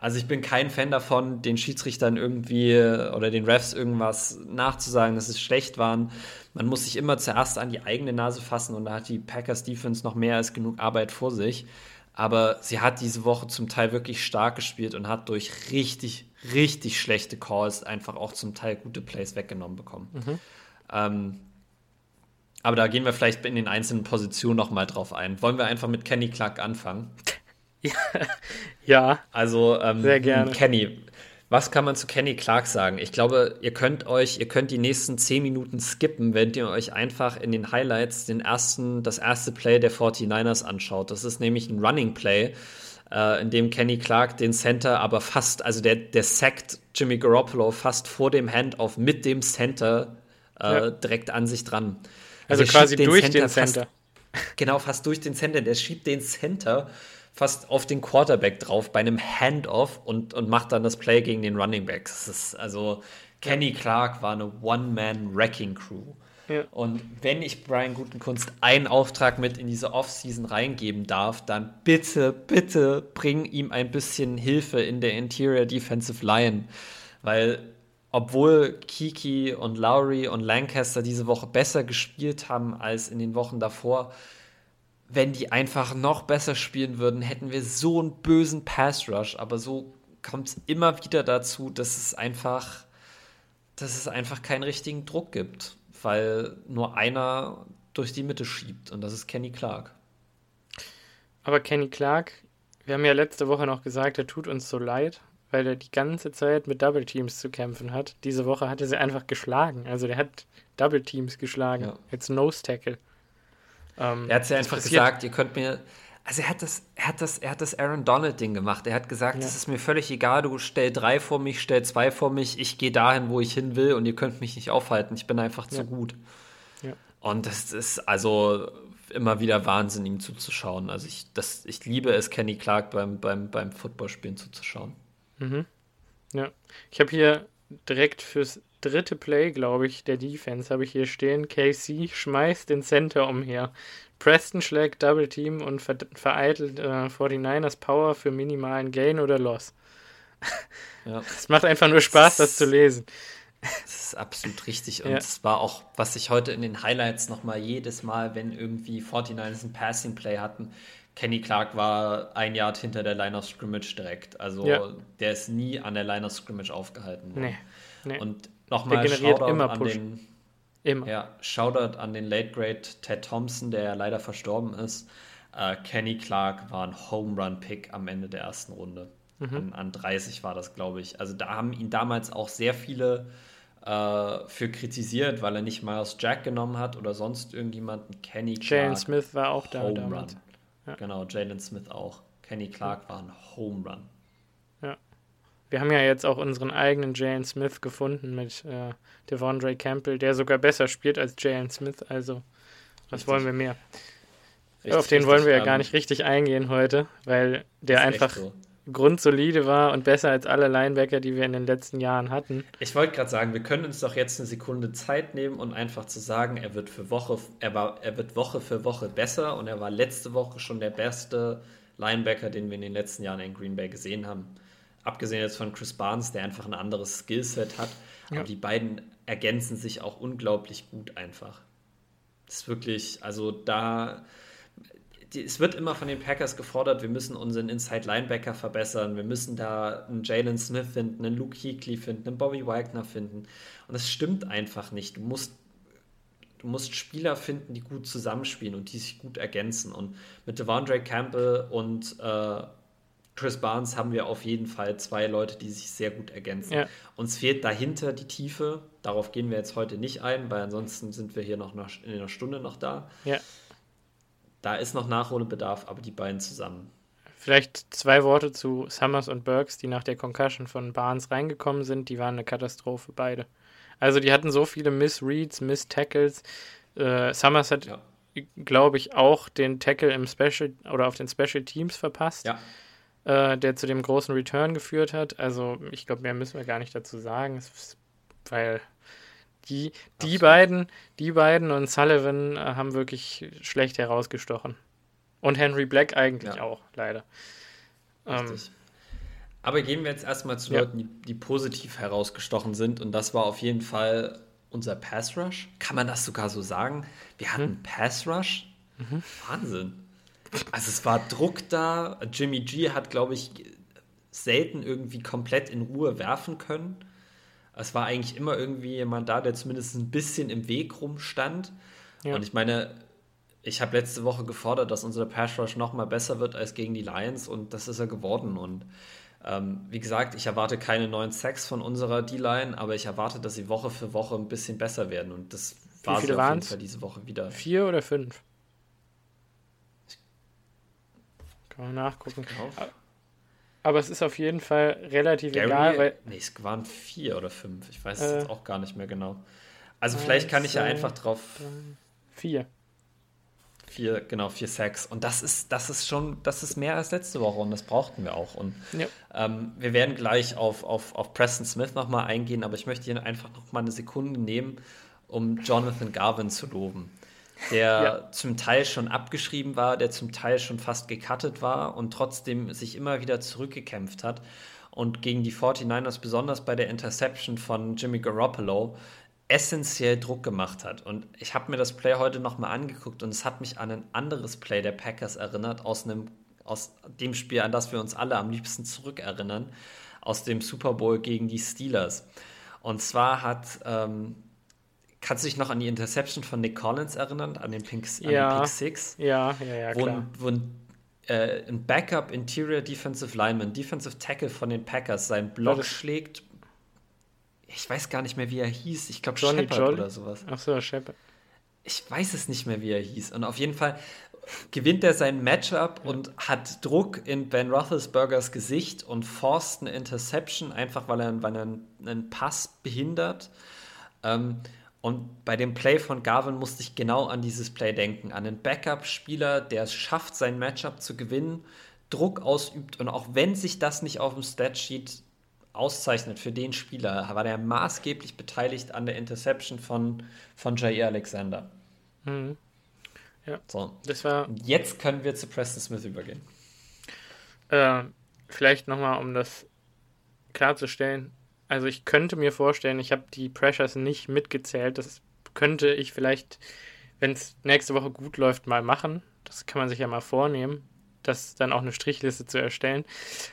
Also ich bin kein Fan davon, den Schiedsrichtern irgendwie äh, oder den Refs irgendwas nachzusagen, dass es schlecht waren. Man muss sich immer zuerst an die eigene Nase fassen und da hat die Packers Defense noch mehr als genug Arbeit vor sich. Aber sie hat diese Woche zum Teil wirklich stark gespielt und hat durch richtig, richtig schlechte Calls einfach auch zum Teil gute Plays weggenommen bekommen. Mhm. Ähm, aber da gehen wir vielleicht in den einzelnen Positionen noch mal drauf ein. Wollen wir einfach mit Kenny Clark anfangen? *laughs* ja. Also, ähm, sehr gerne. Kenny, was kann man zu Kenny Clark sagen? Ich glaube, ihr könnt euch, ihr könnt die nächsten zehn Minuten skippen, wenn ihr euch einfach in den Highlights den ersten, das erste Play der 49ers anschaut. Das ist nämlich ein Running Play, äh, in dem Kenny Clark den Center aber fast, also der, der sackt Jimmy Garoppolo fast vor dem Handoff mit dem Center äh, ja. direkt an sich dran. Also, also quasi den durch Center den Center. Fast, genau, fast durch den Center. Der schiebt den Center fast auf den Quarterback drauf bei einem Handoff und, und macht dann das Play gegen den Running Back. Also Kenny Clark war eine One-Man-Wrecking-Crew. Ja. Und wenn ich Brian Gutenkunst einen Auftrag mit in diese Offseason reingeben darf, dann bitte, bitte bring ihm ein bisschen Hilfe in der Interior Defensive Line. Weil, obwohl Kiki und Lowry und Lancaster diese Woche besser gespielt haben als in den Wochen davor, wenn die einfach noch besser spielen würden, hätten wir so einen bösen Pass Rush. Aber so kommt es immer wieder dazu, dass es einfach, dass es einfach keinen richtigen Druck gibt, weil nur einer durch die Mitte schiebt und das ist Kenny Clark. Aber Kenny Clark, wir haben ja letzte Woche noch gesagt, er tut uns so leid, weil er die ganze Zeit mit Double Teams zu kämpfen hat. Diese Woche hat er sie einfach geschlagen. Also der hat Double Teams geschlagen ja. als Nose Tackle. Ähm, er hat ja einfach gesagt, ihr könnt mir. Also er hat das, er hat das, er hat das Aaron Donald-Ding gemacht. Er hat gesagt, es ja. ist mir völlig egal, du stell drei vor mich, stell zwei vor mich, ich gehe dahin, wo ich hin will und ihr könnt mich nicht aufhalten. Ich bin einfach zu gut. Ja. Und das ist also immer wieder Wahnsinn, ihm zuzuschauen. Also ich, das, ich liebe es, Kenny Clark beim, beim, beim Footballspielen zuzuschauen. Mhm. Ja. Ich habe hier direkt fürs dritte Play, glaube ich, der Defense habe ich hier stehen. KC schmeißt den Center umher. Preston schlägt Double Team und ver vereitelt äh, 49ers Power für minimalen Gain oder Loss. Ja. *laughs* Es macht einfach nur Spaß, das, das zu lesen. Das ist absolut richtig. Und es ja. war auch, was ich heute in den Highlights nochmal jedes Mal, wenn irgendwie 49ers ein Passing Play hatten, Kenny Clark war ein Yard hinter der Line of Scrimmage direkt. Also ja. der ist nie an der Line of Scrimmage aufgehalten worden. Nee, nee. Und nochmal Shoutout immer an den immer. Ja, Shoutout an den Late Great Ted Thompson, der ja leider verstorben ist. Uh, Kenny Clark war ein Home Run Pick am Ende der ersten Runde. Mhm. An, an 30 war das, glaube ich. Also da haben ihn damals auch sehr viele uh, für kritisiert, weil er nicht Miles Jack genommen hat oder sonst irgendjemanden. Kenny Clark. Jalen Smith war auch da Home damals. Run. Ja. Genau, Jalen Smith auch. Kenny Clark war ein Home Run. Ja. Wir haben ja jetzt auch unseren eigenen Jalen Smith gefunden mit äh, Devondre Campbell, der sogar besser spielt als Jalen Smith. Also, was richtig. wollen wir mehr? Richtig, Auf den wollen wir ja gar ähm, nicht richtig eingehen heute, weil der einfach so. Grundsolide war und besser als alle Linebacker, die wir in den letzten Jahren hatten. Ich wollte gerade sagen, wir können uns doch jetzt eine Sekunde Zeit nehmen und einfach zu sagen, er wird für Woche, er war, er wird Woche für Woche besser und er war letzte Woche schon der beste Linebacker, den wir in den letzten Jahren in Green Bay gesehen haben. Abgesehen jetzt von Chris Barnes, der einfach ein anderes Skillset hat. Ja. Aber die beiden ergänzen sich auch unglaublich gut einfach. Das ist wirklich, also da, die, es wird immer von den Packers gefordert, wir müssen unseren Inside Linebacker verbessern, wir müssen da einen Jalen Smith finden, einen Luke Kuechly finden, einen Bobby Wagner finden. Und das stimmt einfach nicht. Du musst du musst Spieler finden, die gut zusammenspielen und die sich gut ergänzen. Und mit Devondre Campbell und äh, Chris Barnes haben wir auf jeden Fall zwei Leute, die sich sehr gut ergänzen. Ja. Uns fehlt dahinter die Tiefe. Darauf gehen wir jetzt heute nicht ein, weil ansonsten sind wir hier noch in einer Stunde noch da. Ja. Da ist noch Nachholbedarf, aber die beiden zusammen. Vielleicht zwei Worte zu Summers und Burks, die nach der Concussion von Barnes reingekommen sind. Die waren eine Katastrophe, beide. Also die hatten so viele Missreads, Miss-Tackles. Äh, Summers hat, ja. glaube ich, auch den Tackle im Special oder auf den Special Teams verpasst. Ja äh, der zu dem großen Return geführt hat. Also ich glaube, mehr müssen wir gar nicht dazu sagen, weil die, die beiden, die beiden und Sullivan äh, haben wirklich schlecht herausgestochen. Und Henry Black eigentlich ja. auch, leider. Ähm, Aber gehen wir jetzt erstmal zu ja. Leuten, die, die positiv herausgestochen sind. Und das war auf jeden Fall unser Pass Rush. Kann man das sogar so sagen? Wir hatten mhm. Pass Rush. Mhm. Wahnsinn. Also es war Druck da. Jimmy G hat, glaube ich, selten irgendwie komplett in Ruhe werfen können. Es war eigentlich immer irgendwie jemand da, der zumindest ein bisschen im Weg rumstand. Ja. Und ich meine, ich habe letzte Woche gefordert, dass unser Pass Rush noch mal besser wird als gegen die Lions und das ist er geworden. Und ähm, wie gesagt, ich erwarte keine neuen Sacks von unserer D-Line, aber ich erwarte, dass sie Woche für Woche ein bisschen besser werden und das war sie auf jeden Fall diese Woche wieder. Vier oder fünf? Kann man nachgucken. Aber es ist auf jeden Fall relativ Gary, egal, weil. Nee, es waren vier oder fünf. Ich weiß es äh, jetzt auch gar nicht mehr genau. Also vielleicht kann ich ja einfach drauf. Vier. Vier, genau, vier Sacks. Und das ist, das ist schon, das ist mehr als letzte Woche und das brauchten wir auch. Und ja. ähm, wir werden gleich auf, auf, auf Preston Smith nochmal eingehen, aber ich möchte hier einfach nochmal eine Sekunde nehmen, um Jonathan Garvin zu loben. Der ja. zum Teil schon abgeschrieben war, der zum Teil schon fast gecuttet war und trotzdem sich immer wieder zurückgekämpft hat und gegen die 49ers, besonders bei der Interception von Jimmy Garoppolo, essentiell Druck gemacht hat. Und ich habe mir das Play heute nochmal angeguckt und es hat mich an ein anderes Play der Packers erinnert, aus, einem, aus dem Spiel, an das wir uns alle am liebsten zurückerinnern, aus dem Super Bowl gegen die Steelers. Und zwar hat, ähm, kannst du dich noch an die Interception von Nick Collins erinnern, an den Pink, an ja. Pick Six? Ja, ja, ja, wo, klar. Wo ein, äh, ein Backup Interior Defensive Lineman, Defensive Tackle von den Packers, seinen Block schlägt ich weiß gar nicht mehr, wie er hieß. Ich glaube Shepard Jolly? oder sowas. Ach so, Shepard. Ich weiß es nicht mehr, wie er hieß. Und auf jeden Fall gewinnt er sein Matchup ja. und hat Druck in Ben Roethlisbergers Gesicht und forst eine Interception, einfach weil er, weil er einen, Pass behindert. Ähm, und bei dem Play von Garvin musste ich genau an dieses Play denken. An einen Backup-Spieler, der es schafft, sein Matchup zu gewinnen, Druck ausübt und auch wenn sich das nicht auf dem Statsheet auszeichnet für den Spieler, war der maßgeblich beteiligt an der Interception von, von Jair Alexander. Mhm. Ja, so. das war. Jetzt können wir zu Preston Smith übergehen. Äh, vielleicht nochmal, um das klarzustellen. Also ich könnte mir vorstellen, ich habe die Pressures nicht mitgezählt. Das könnte ich vielleicht, wenn es nächste Woche gut läuft, mal machen. Das kann man sich ja mal vornehmen, das dann auch eine Strichliste zu erstellen.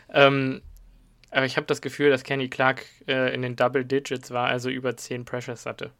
Ähm, aber ich habe das Gefühl, dass Kenny Clark äh, in den Double Digits war, also über 10 Pressures hatte.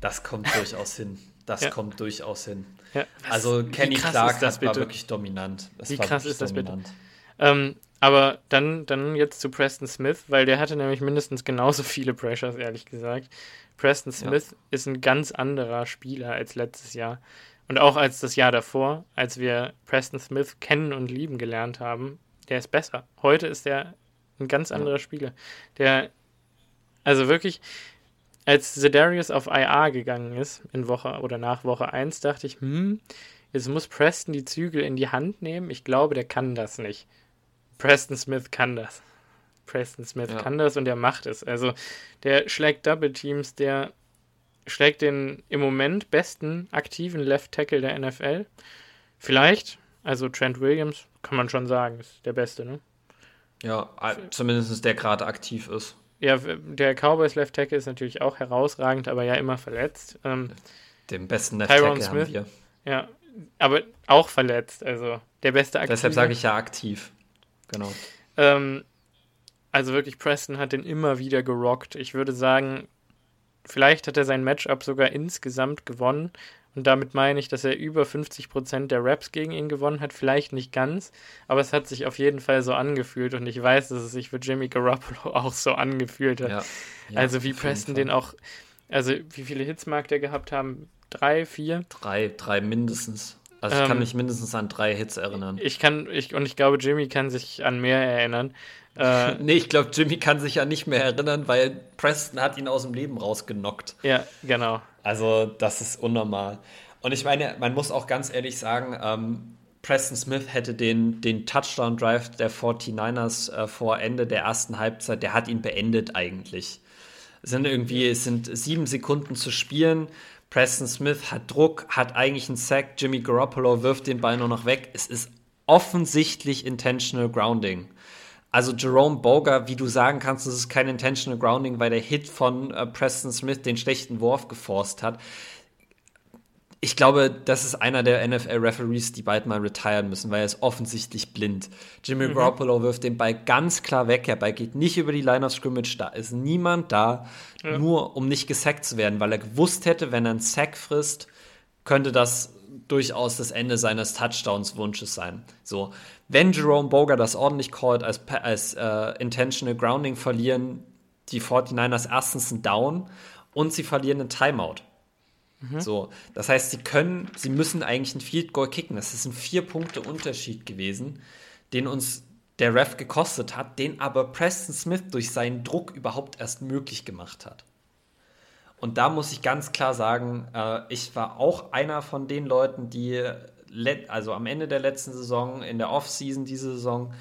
Das kommt durchaus hin. Das ja. kommt durchaus hin. Ja. Also Kenny Clark das, war wirklich dominant. Das Wie krass ist das dominant. bitte? Ähm, aber dann, dann jetzt zu Preston Smith, weil der hatte nämlich mindestens genauso viele Pressures, ehrlich gesagt. Preston Smith ja. ist ein ganz anderer Spieler als letztes Jahr. Und auch als das Jahr davor, als wir Preston Smith kennen und lieben gelernt haben. Der ist besser. Heute ist er ein ganz anderer ja. Spieler. Der, also wirklich, als Zedarius auf IA gegangen ist, in Woche oder nach Woche 1, dachte ich, hm, jetzt muss Preston die Zügel in die Hand nehmen. Ich glaube, der kann das nicht. Preston Smith kann das. Preston Smith ja. kann das und er macht es. Also der schlägt Double Teams, der schlägt den im Moment besten aktiven Left Tackle der NFL. Vielleicht, also Trent Williams, kann man schon sagen, ist der beste, ne? Ja, zumindest der gerade aktiv ist. Ja, der Cowboys Left Tackle ist natürlich auch herausragend, aber ja immer verletzt. Ähm, Den besten Left Tackle Smith, haben wir. Ja, aber auch verletzt, also der beste aktiv. Deshalb sage ich ja aktiv. Genau. Ähm, also wirklich, Preston hat den immer wieder gerockt. Ich würde sagen, vielleicht hat er sein Matchup sogar insgesamt gewonnen. Und damit meine ich, dass er über 50% der Raps gegen ihn gewonnen hat. Vielleicht nicht ganz, aber es hat sich auf jeden Fall so angefühlt. Und ich weiß, dass es sich für Jimmy Garoppolo *laughs* auch so angefühlt hat. Ja, ja, also wie Preston den auch, also wie viele Hits mag der gehabt haben? Drei, vier? Drei, drei mindestens. Also ich ähm, kann mich mindestens an drei Hits erinnern. Ich kann, ich, und ich glaube, Jimmy kann sich an mehr erinnern. *laughs* Äh, nee, ich glaube, Jimmy kann sich ja nicht mehr erinnern, weil Preston hat ihn aus dem Leben rausgenockt. Ja, genau. Also, das ist unnormal. Und ich meine, man muss auch ganz ehrlich sagen, ähm, Preston Smith hätte den, den Touchdown-Drive der 49ers äh, vor Ende der ersten Halbzeit, der hat ihn beendet eigentlich. Es sind irgendwie, es sind sieben Sekunden zu spielen. Preston Smith hat Druck, hat eigentlich einen Sack. Jimmy Garoppolo wirft den Ball nur noch weg. Es ist offensichtlich intentional grounding. Also Jerome Boger, wie du sagen kannst, das ist kein Intentional Grounding, weil der Hit von äh, Preston Smith den schlechten Wurf geforst hat. Ich glaube, das ist einer der NFL-Referees, die bald mal retiren müssen, weil er ist offensichtlich blind. Jimmy mhm. Garoppolo wirft den Ball ganz klar weg. Der Ball geht nicht über die Line of Scrimmage. Da ist niemand da, ja. nur um nicht gesackt zu werden, weil er gewusst hätte, wenn er einen Sack frisst, könnte das durchaus das Ende seines Touchdowns-Wunsches sein. So, wenn Jerome Boger das ordentlich callt, als, als äh, Intentional Grounding verlieren die 49ers erstens einen Down und sie verlieren einen Timeout. Mhm. So, das heißt, sie können, sie müssen eigentlich ein Field Goal kicken. Das ist ein vier Punkte Unterschied gewesen, den uns der Ref gekostet hat, den aber Preston Smith durch seinen Druck überhaupt erst möglich gemacht hat. Und da muss ich ganz klar sagen, äh, ich war auch einer von den Leuten, die also am Ende der letzten Saison, in der Offseason diese Saison,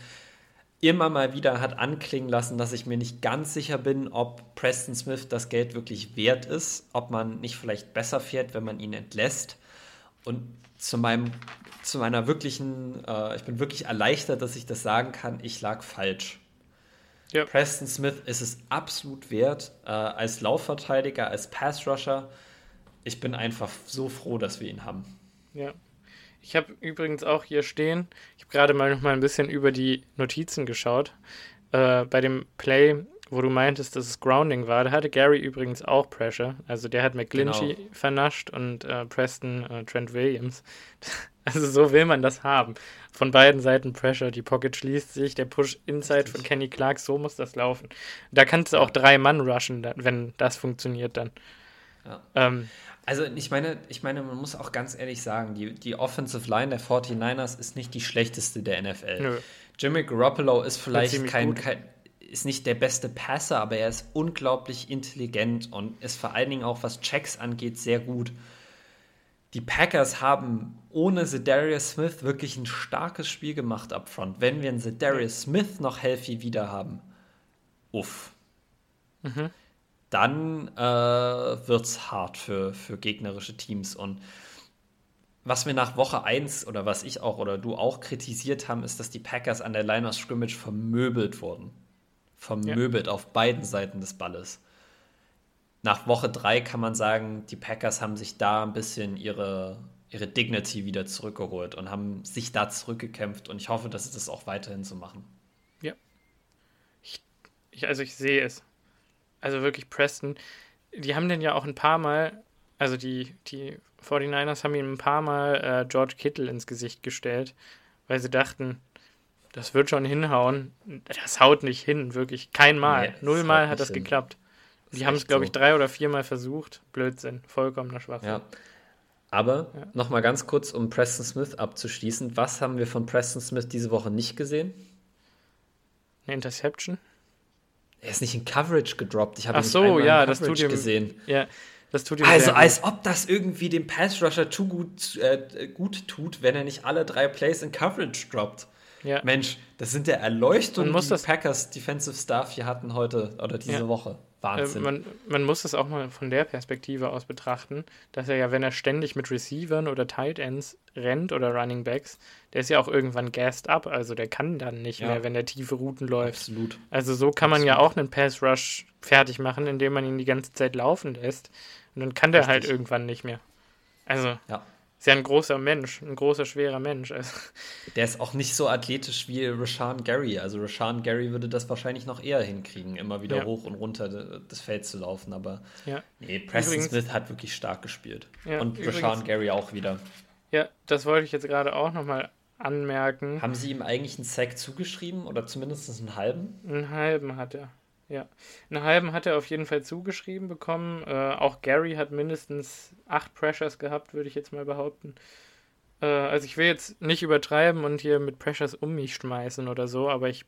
immer mal wieder hat anklingen lassen, dass ich mir nicht ganz sicher bin, ob Preston Smith das Geld wirklich wert ist, ob man nicht vielleicht besser fährt, wenn man ihn entlässt. Und zu meinem, zu meiner wirklichen, äh, ich bin wirklich erleichtert, dass ich das sagen kann, ich lag falsch. Ja. Preston Smith ist es absolut wert, äh, als Laufverteidiger, als Pass-Rusher. Ich bin einfach so froh, dass wir ihn haben. Ja. Ich habe übrigens auch hier stehen, ich habe gerade mal noch mal ein bisschen über die Notizen geschaut. Äh, bei dem Play, wo du meintest, dass es Grounding war, da hatte Gary übrigens auch Pressure. Also der hat McGlinchey genau. vernascht und äh, Preston äh, Trent Williams. *laughs* Also so will man das haben. Von beiden Seiten Pressure, die Pocket schließt sich, der Push Inside Richtig. von Kenny Clark, so muss das laufen. Da kannst du auch drei Mann rushen, wenn das funktioniert dann. Ja. Ähm, also ich meine, ich meine, man muss auch ganz ehrlich sagen, die, die Offensive Line der 49ers ist nicht die schlechteste der NFL. Nö. Jimmy Garoppolo ist vielleicht kein, kein, ist nicht der beste Passer, aber er ist unglaublich intelligent und ist vor allen Dingen auch, was Checks angeht, sehr gut. Die Packers haben ohne Zedarius Smith wirklich ein starkes Spiel gemacht up front. Wenn wir einen Zedarius Smith noch healthy wieder haben, uff. Mhm dann äh, wird es hart für, für gegnerische Teams. Und was wir nach Woche 1 oder was ich auch oder du auch kritisiert haben, ist, dass die Packers an der Line of Scrimmage vermöbelt wurden. Vermöbelt ja. auf beiden Seiten des Balles. Nach Woche 3 kann man sagen, die Packers haben sich da ein bisschen ihre, ihre Dignity wieder zurückgeholt und haben sich da zurückgekämpft. Und ich hoffe, dass sie das auch weiterhin so machen. Ja. Ich, ich, also ich sehe es also wirklich Preston, die haben den ja auch ein paar Mal, also die, die 49ers haben ihm ein paar Mal äh, George Kittle ins Gesicht gestellt, weil sie dachten, das wird schon hinhauen. Das haut nicht hin, wirklich. Kein Mal. Nee, Null Mal hat das hin. geklappt. Die haben es, glaube ich, drei oder viermal versucht. Blödsinn. Vollkommener Schwachsinn. Ja. Aber ja. nochmal ganz kurz, um Preston Smith abzuschließen. Was haben wir von Preston Smith diese Woche nicht gesehen? Eine Interception? Er ist nicht in Coverage gedroppt. Ich habe ihn so, ja, das tut ihm, gesehen. Ja, das tut ihm Also als ob das irgendwie dem Pass Rusher zu gut, äh, gut tut, wenn er nicht alle drei Plays in Coverage droppt. Ja. Mensch, das sind der Erleuchtung, die Packers Defensive Staff hier hatten heute oder diese ja. Woche. Wahnsinn. Äh, man, man, muss das auch mal von der Perspektive aus betrachten, dass er ja, wenn er ständig mit Receivern oder Tight Ends rennt oder Running Backs, der ist ja auch irgendwann gassed up, also der kann dann nicht ja. mehr, wenn er tiefe Routen läuft. Absolut. Also so kann man ja auch einen Pass Rush fertig machen, indem man ihn die ganze Zeit laufen lässt. Und dann kann der halt Richtig. halt irgendwann nicht mehr. Also. Ja. Ist ja ein großer Mensch, ein großer, schwerer Mensch. Also. Der ist auch nicht so athletisch wie Rashawn Gary. Also Rashawn Gary würde das wahrscheinlich noch eher hinkriegen, immer wieder ja. hoch und runter des Felds zu laufen. Aber ja. nee, Preston übrigens, Smith hat wirklich stark gespielt. Ja, und übrigens, Rashawn Gary auch wieder. Ja, das wollte ich jetzt gerade auch nochmal anmerken. Haben Sie ihm eigentlich einen Sack zugeschrieben oder zumindest einen halben? Einen halben hat er. Ja, einen halben hat er auf jeden Fall zugeschrieben bekommen. Äh, auch Gary hat mindestens acht Pressures gehabt, würde ich jetzt mal behaupten. Äh, also ich will jetzt nicht übertreiben und hier mit Pressures um mich schmeißen oder so, aber ich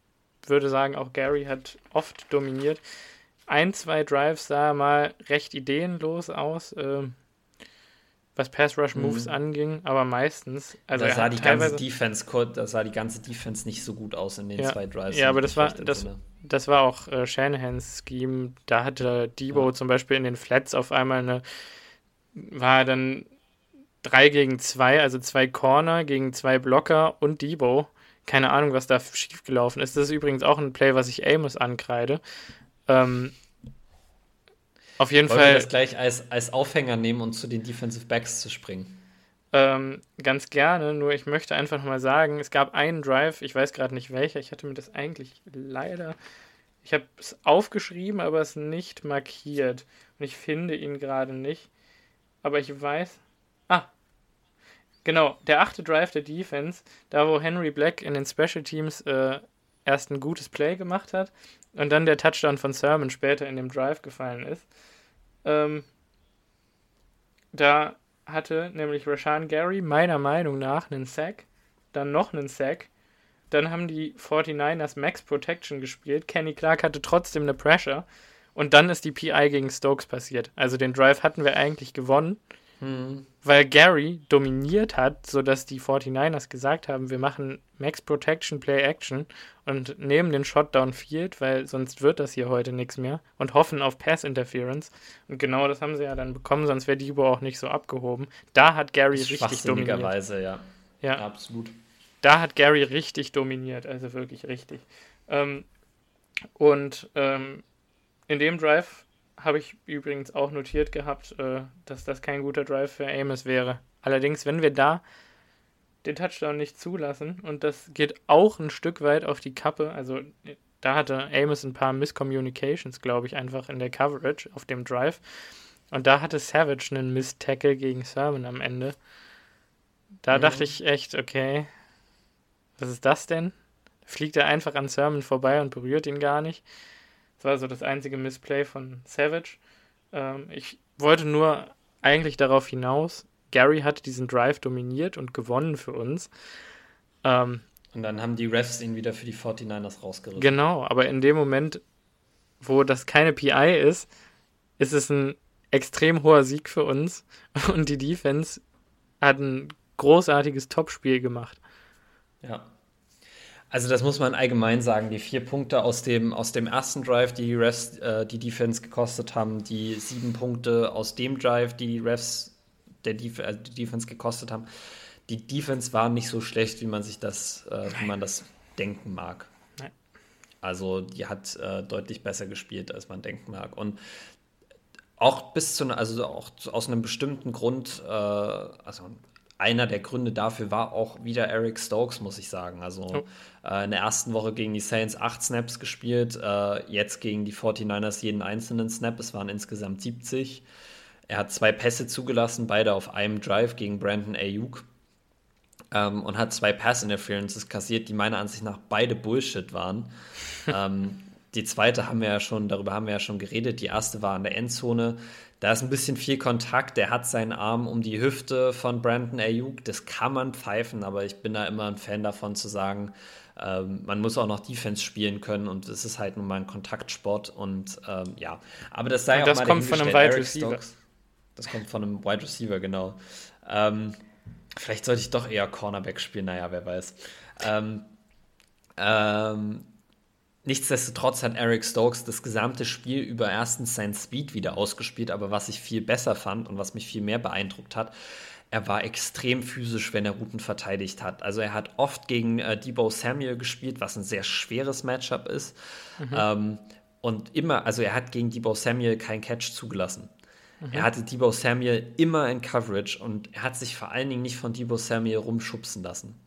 würde sagen, auch Gary hat oft dominiert. Ein, zwei Drives sah mal recht ideenlos aus. Äh, was Pass Rush Moves mhm. anging, aber meistens. Also da sah die ganze Defense, da sah die ganze Defense nicht so gut aus in den ja, zwei Drives. Ja, aber das war das, das war auch äh, Shanahans Scheme. Da hatte Debo ja. zum Beispiel in den Flats auf einmal eine war dann drei gegen zwei, also zwei Corner gegen zwei Blocker und Debo keine Ahnung, was da schiefgelaufen ist. Das ist übrigens auch ein Play, was ich Amos ankreide. Ähm, auf jeden Wollen Fall. wir das gleich als, als Aufhänger nehmen und zu den Defensive Backs zu springen? Ähm, ganz gerne, nur ich möchte einfach mal sagen, es gab einen Drive, ich weiß gerade nicht welcher, ich hatte mir das eigentlich leider, ich habe es aufgeschrieben, aber es nicht markiert. Und ich finde ihn gerade nicht, aber ich weiß, ah, genau, der achte Drive der Defense, da wo Henry Black in den Special Teams äh, erst ein gutes Play gemacht hat und dann der Touchdown von Sermon später in dem Drive gefallen ist, ähm, da hatte nämlich Rashan Gary meiner Meinung nach einen Sack, dann noch einen Sack. Dann haben die 49ers Max Protection gespielt. Kenny Clark hatte trotzdem eine Pressure. Und dann ist die PI gegen Stokes passiert. Also den Drive hatten wir eigentlich gewonnen, hm. weil Gary dominiert hat, sodass die 49ers gesagt haben, wir machen Max Protection, Play Action und nehmen den Shot downfield, weil sonst wird das hier heute nichts mehr und hoffen auf Pass Interference. Und genau das haben sie ja dann bekommen, sonst wäre Debo auch nicht so abgehoben. Da hat Gary richtig dominiert. Weise, ja. ja. Absolut. Da hat Gary richtig dominiert, also wirklich richtig. Ähm, und ähm, in dem Drive habe ich übrigens auch notiert gehabt, äh, dass das kein guter Drive für Amos wäre. Allerdings, wenn wir da den Touchdown nicht zulassen. Und das geht auch ein Stück weit auf die Kappe. Also da hatte Amos ein paar Miscommunications, glaube ich, einfach in der Coverage auf dem Drive. Und da hatte Savage einen Miss-Tackle gegen Sermon am Ende. Da mhm. dachte ich echt, okay, was ist das denn? Fliegt er einfach an Sermon vorbei und berührt ihn gar nicht. Das war so das einzige Missplay von Savage. Ähm, ich wollte nur eigentlich darauf hinaus, Gary hat diesen Drive dominiert und gewonnen für uns. Ähm, und dann haben die Refs ihn wieder für die 49ers rausgerissen. Genau, aber in dem Moment, wo das keine PI ist, ist es ein extrem hoher Sieg für uns *laughs* und die Defense hat ein großartiges Topspiel gemacht. Ja. Also das muss man allgemein sagen. Die vier Punkte aus dem, aus dem ersten Drive, die die Refs äh, die Defense gekostet haben, die sieben Punkte aus dem Drive, die die Refs der Def also die Defense gekostet haben. Die Defense war nicht so schlecht, wie man sich das, äh, wie man das denken mag. Nein. Also die hat äh, deutlich besser gespielt, als man denken mag. Und auch bis zu, also auch aus einem bestimmten Grund, äh, also einer der Gründe dafür war auch wieder Eric Stokes, muss ich sagen. Also oh. äh, in der ersten Woche gegen die Saints acht Snaps gespielt, äh, jetzt gegen die 49ers jeden einzelnen Snap. Es waren insgesamt 70. Er hat zwei Pässe zugelassen, beide auf einem Drive gegen Brandon Ayuk. Ähm, und hat zwei Pass-Interferences kassiert, die meiner Ansicht nach beide Bullshit waren. *laughs* ähm, die zweite haben wir ja schon, darüber haben wir ja schon geredet. Die erste war in der Endzone. Da ist ein bisschen viel Kontakt. Der hat seinen Arm um die Hüfte von Brandon Ayuk. Das kann man pfeifen, aber ich bin da immer ein Fan davon zu sagen, ähm, man muss auch noch Defense spielen können und es ist halt nun mal ein Kontaktsport und ähm, ja. Aber das sei und das auch mal kommt von einem Wide Receiver. Das kommt von einem Wide Receiver, genau. Ähm, vielleicht sollte ich doch eher Cornerback spielen, naja, wer weiß. Ähm, ähm, nichtsdestotrotz hat Eric Stokes das gesamte Spiel über erstens seinen Speed wieder ausgespielt, aber was ich viel besser fand und was mich viel mehr beeindruckt hat, er war extrem physisch, wenn er Routen verteidigt hat. Also er hat oft gegen äh, Debo Samuel gespielt, was ein sehr schweres Matchup ist. Mhm. Ähm, und immer, also er hat gegen Debo Samuel keinen Catch zugelassen. Mhm. Er hatte Debo Samuel immer in Coverage und er hat sich vor allen Dingen nicht von Debo Samuel rumschubsen lassen.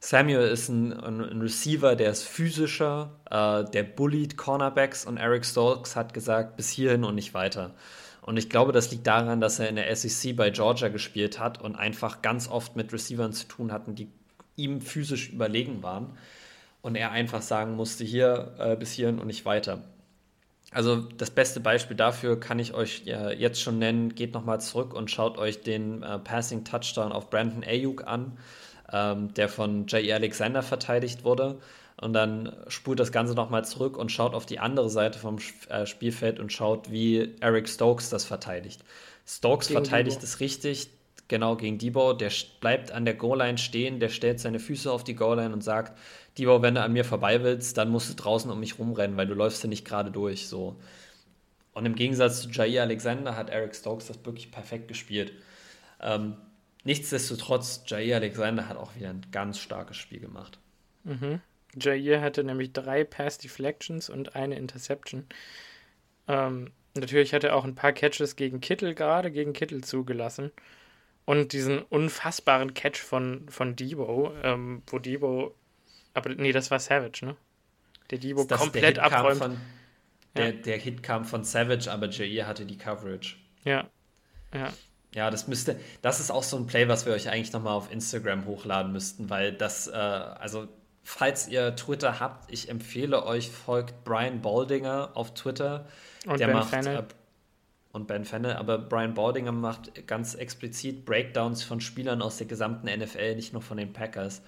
Samuel ist ein, ein Receiver, der ist physischer, äh, der bullied Cornerbacks und Eric Stokes hat gesagt, bis hierhin und nicht weiter. Und ich glaube, das liegt daran, dass er in der SEC bei Georgia gespielt hat und einfach ganz oft mit Receivern zu tun hatten, die ihm physisch überlegen waren. Und er einfach sagen musste, hier äh, bis hierhin und nicht weiter. Also das beste Beispiel dafür kann ich euch ja jetzt schon nennen. Geht nochmal zurück und schaut euch den äh, Passing Touchdown auf Brandon Ayuk an, ähm, der von J.E. Alexander verteidigt wurde. Und dann spult das Ganze nochmal zurück und schaut auf die andere Seite vom äh, Spielfeld und schaut, wie Eric Stokes das verteidigt. Stokes gegen verteidigt es richtig, genau gegen Debo. Der bleibt an der Goal-Line stehen, der stellt seine Füße auf die Goal-Line und sagt, Debo, wenn du an mir vorbei willst, dann musst du draußen um mich rumrennen, weil du läufst ja nicht gerade durch. So. Und im Gegensatz zu Jair Alexander hat Eric Stokes das wirklich perfekt gespielt. Ähm, nichtsdestotrotz, Jair Alexander hat auch wieder ein ganz starkes Spiel gemacht. Mhm. Jair hatte nämlich drei Pass Deflections und eine Interception. Ähm, natürlich hat er auch ein paar Catches gegen Kittel gerade, gegen Kittel zugelassen. Und diesen unfassbaren Catch von, von Debo, ähm, wo Debo, aber nee, das war Savage, ne? Der Debo komplett der abräumt. Von, der, ja. der Hit kam von Savage, aber Jair hatte die Coverage. Ja, ja. Ja, das müsste, das ist auch so ein Play, was wir euch eigentlich nochmal auf Instagram hochladen müssten, weil das, äh, also falls ihr Twitter habt, ich empfehle euch, folgt Brian Baldinger auf Twitter. Und der ben macht Fennel. Äh, und Ben Fennel, aber Brian Baldinger macht ganz explizit Breakdowns von Spielern aus der gesamten NFL, nicht nur von den Packers.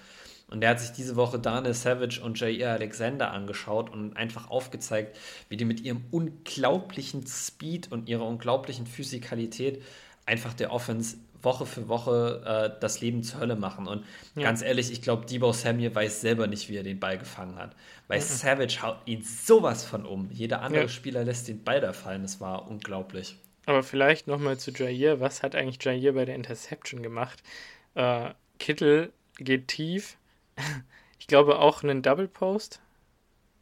Und er hat sich diese Woche Daniel Savage und Jair Alexander angeschaut und einfach aufgezeigt, wie die mit ihrem unglaublichen Speed und ihrer unglaublichen Physikalität einfach der Offense Woche für Woche äh, das Leben zur Hölle machen. Und ja. ganz ehrlich, ich glaube, Debo Samuel weiß selber nicht, wie er den Ball gefangen hat. Weil mhm. Savage haut ihn sowas von um. Jeder andere ja. Spieler lässt den Ball da fallen. Das war unglaublich. Aber vielleicht nochmal zu Jair. Was hat eigentlich Jair bei der Interception gemacht? Äh, Kittel geht tief. *laughs* ich glaube auch einen Double Post.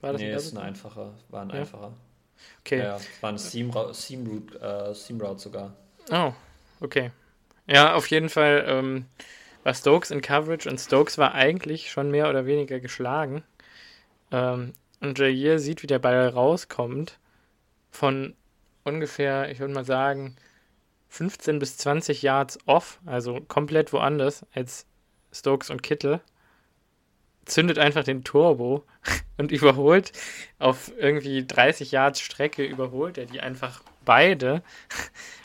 War das nee, ein ist ein einfacher. War ein ja. einfacher. Okay. Ja, war ein Seam, Seam, Route, äh, Seam Route sogar. Oh, okay. Ja, auf jeden Fall ähm, war Stokes in Coverage und Stokes war eigentlich schon mehr oder weniger geschlagen. Ähm, und Jair sieht, wie der Ball rauskommt von ungefähr, ich würde mal sagen, 15 bis 20 Yards off, also komplett woanders als Stokes und Kittel, zündet einfach den Turbo *laughs* und überholt auf irgendwie 30 Yards Strecke, überholt er die einfach beide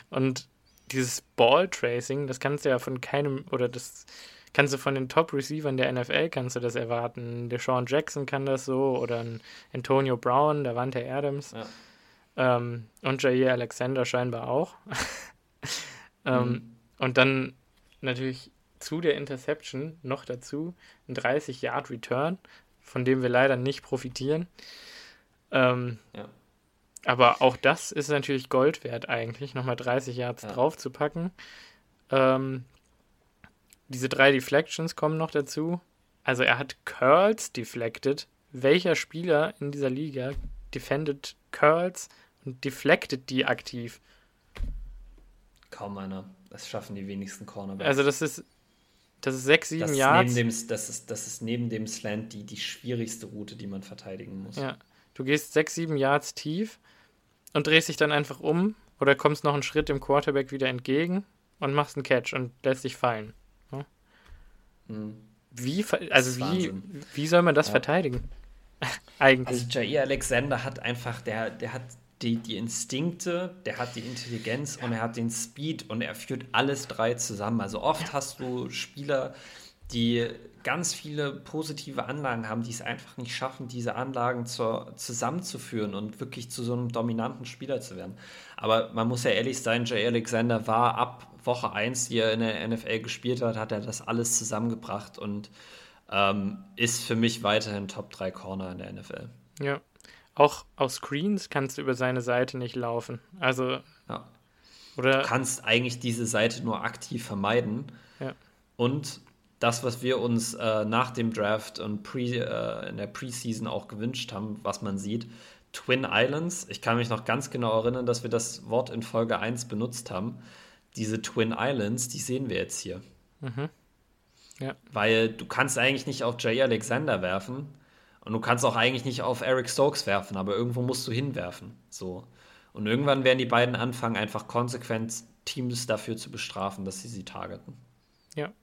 und dieses Ball-Tracing, das kannst du ja von keinem, oder das kannst du von den Top-Receivern der NFL, kannst du das erwarten. Der Sean Jackson kann das so, oder ein Antonio Brown, der Wante Adams. Ja. Ähm, und Jair Alexander scheinbar auch. *laughs* ähm, mhm. Und dann natürlich zu der Interception noch dazu ein 30-Yard-Return, von dem wir leider nicht profitieren. Ähm, ja. Aber auch das ist natürlich Gold wert eigentlich, nochmal 30 Yards ja. draufzupacken. Ähm, diese drei Deflections kommen noch dazu. Also er hat Curls deflected. Welcher Spieler in dieser Liga defendet Curls und deflected die aktiv? Kaum einer. Das schaffen die wenigsten Cornerbacks. Also das ist das ist 6, 7 das Yards. Dem, das, ist, das ist neben dem Slant die, die schwierigste Route, die man verteidigen muss. Ja. Du gehst 6, 7 Yards tief und drehst dich dann einfach um oder kommst noch einen Schritt dem Quarterback wieder entgegen und machst einen Catch und lässt dich fallen. Ja? Hm. Wie, also wie, wie soll man das ja. verteidigen? *laughs* Eigentlich. Also Jair Alexander hat einfach, der, der hat die, die Instinkte, der hat die Intelligenz ja. und er hat den Speed und er führt alles drei zusammen. Also oft hast du Spieler, die ganz viele positive Anlagen haben, die es einfach nicht schaffen, diese Anlagen zur, zusammenzuführen und wirklich zu so einem dominanten Spieler zu werden. Aber man muss ja ehrlich sein, Jay Alexander war ab Woche 1, die er in der NFL gespielt hat, hat er das alles zusammengebracht und ähm, ist für mich weiterhin Top 3 Corner in der NFL. Ja. Auch aus Screens kannst du über seine Seite nicht laufen. Also. Ja. Oder du kannst eigentlich diese Seite nur aktiv vermeiden. Ja. Und das, was wir uns äh, nach dem Draft und pre, äh, in der Preseason auch gewünscht haben, was man sieht. Twin Islands, ich kann mich noch ganz genau erinnern, dass wir das Wort in Folge 1 benutzt haben. Diese Twin Islands, die sehen wir jetzt hier. Mhm. Ja. Weil du kannst eigentlich nicht auf Jay Alexander werfen und du kannst auch eigentlich nicht auf Eric Stokes werfen, aber irgendwo musst du hinwerfen. So. Und irgendwann werden die beiden anfangen, einfach konsequent Teams dafür zu bestrafen, dass sie sie targeten. Ja,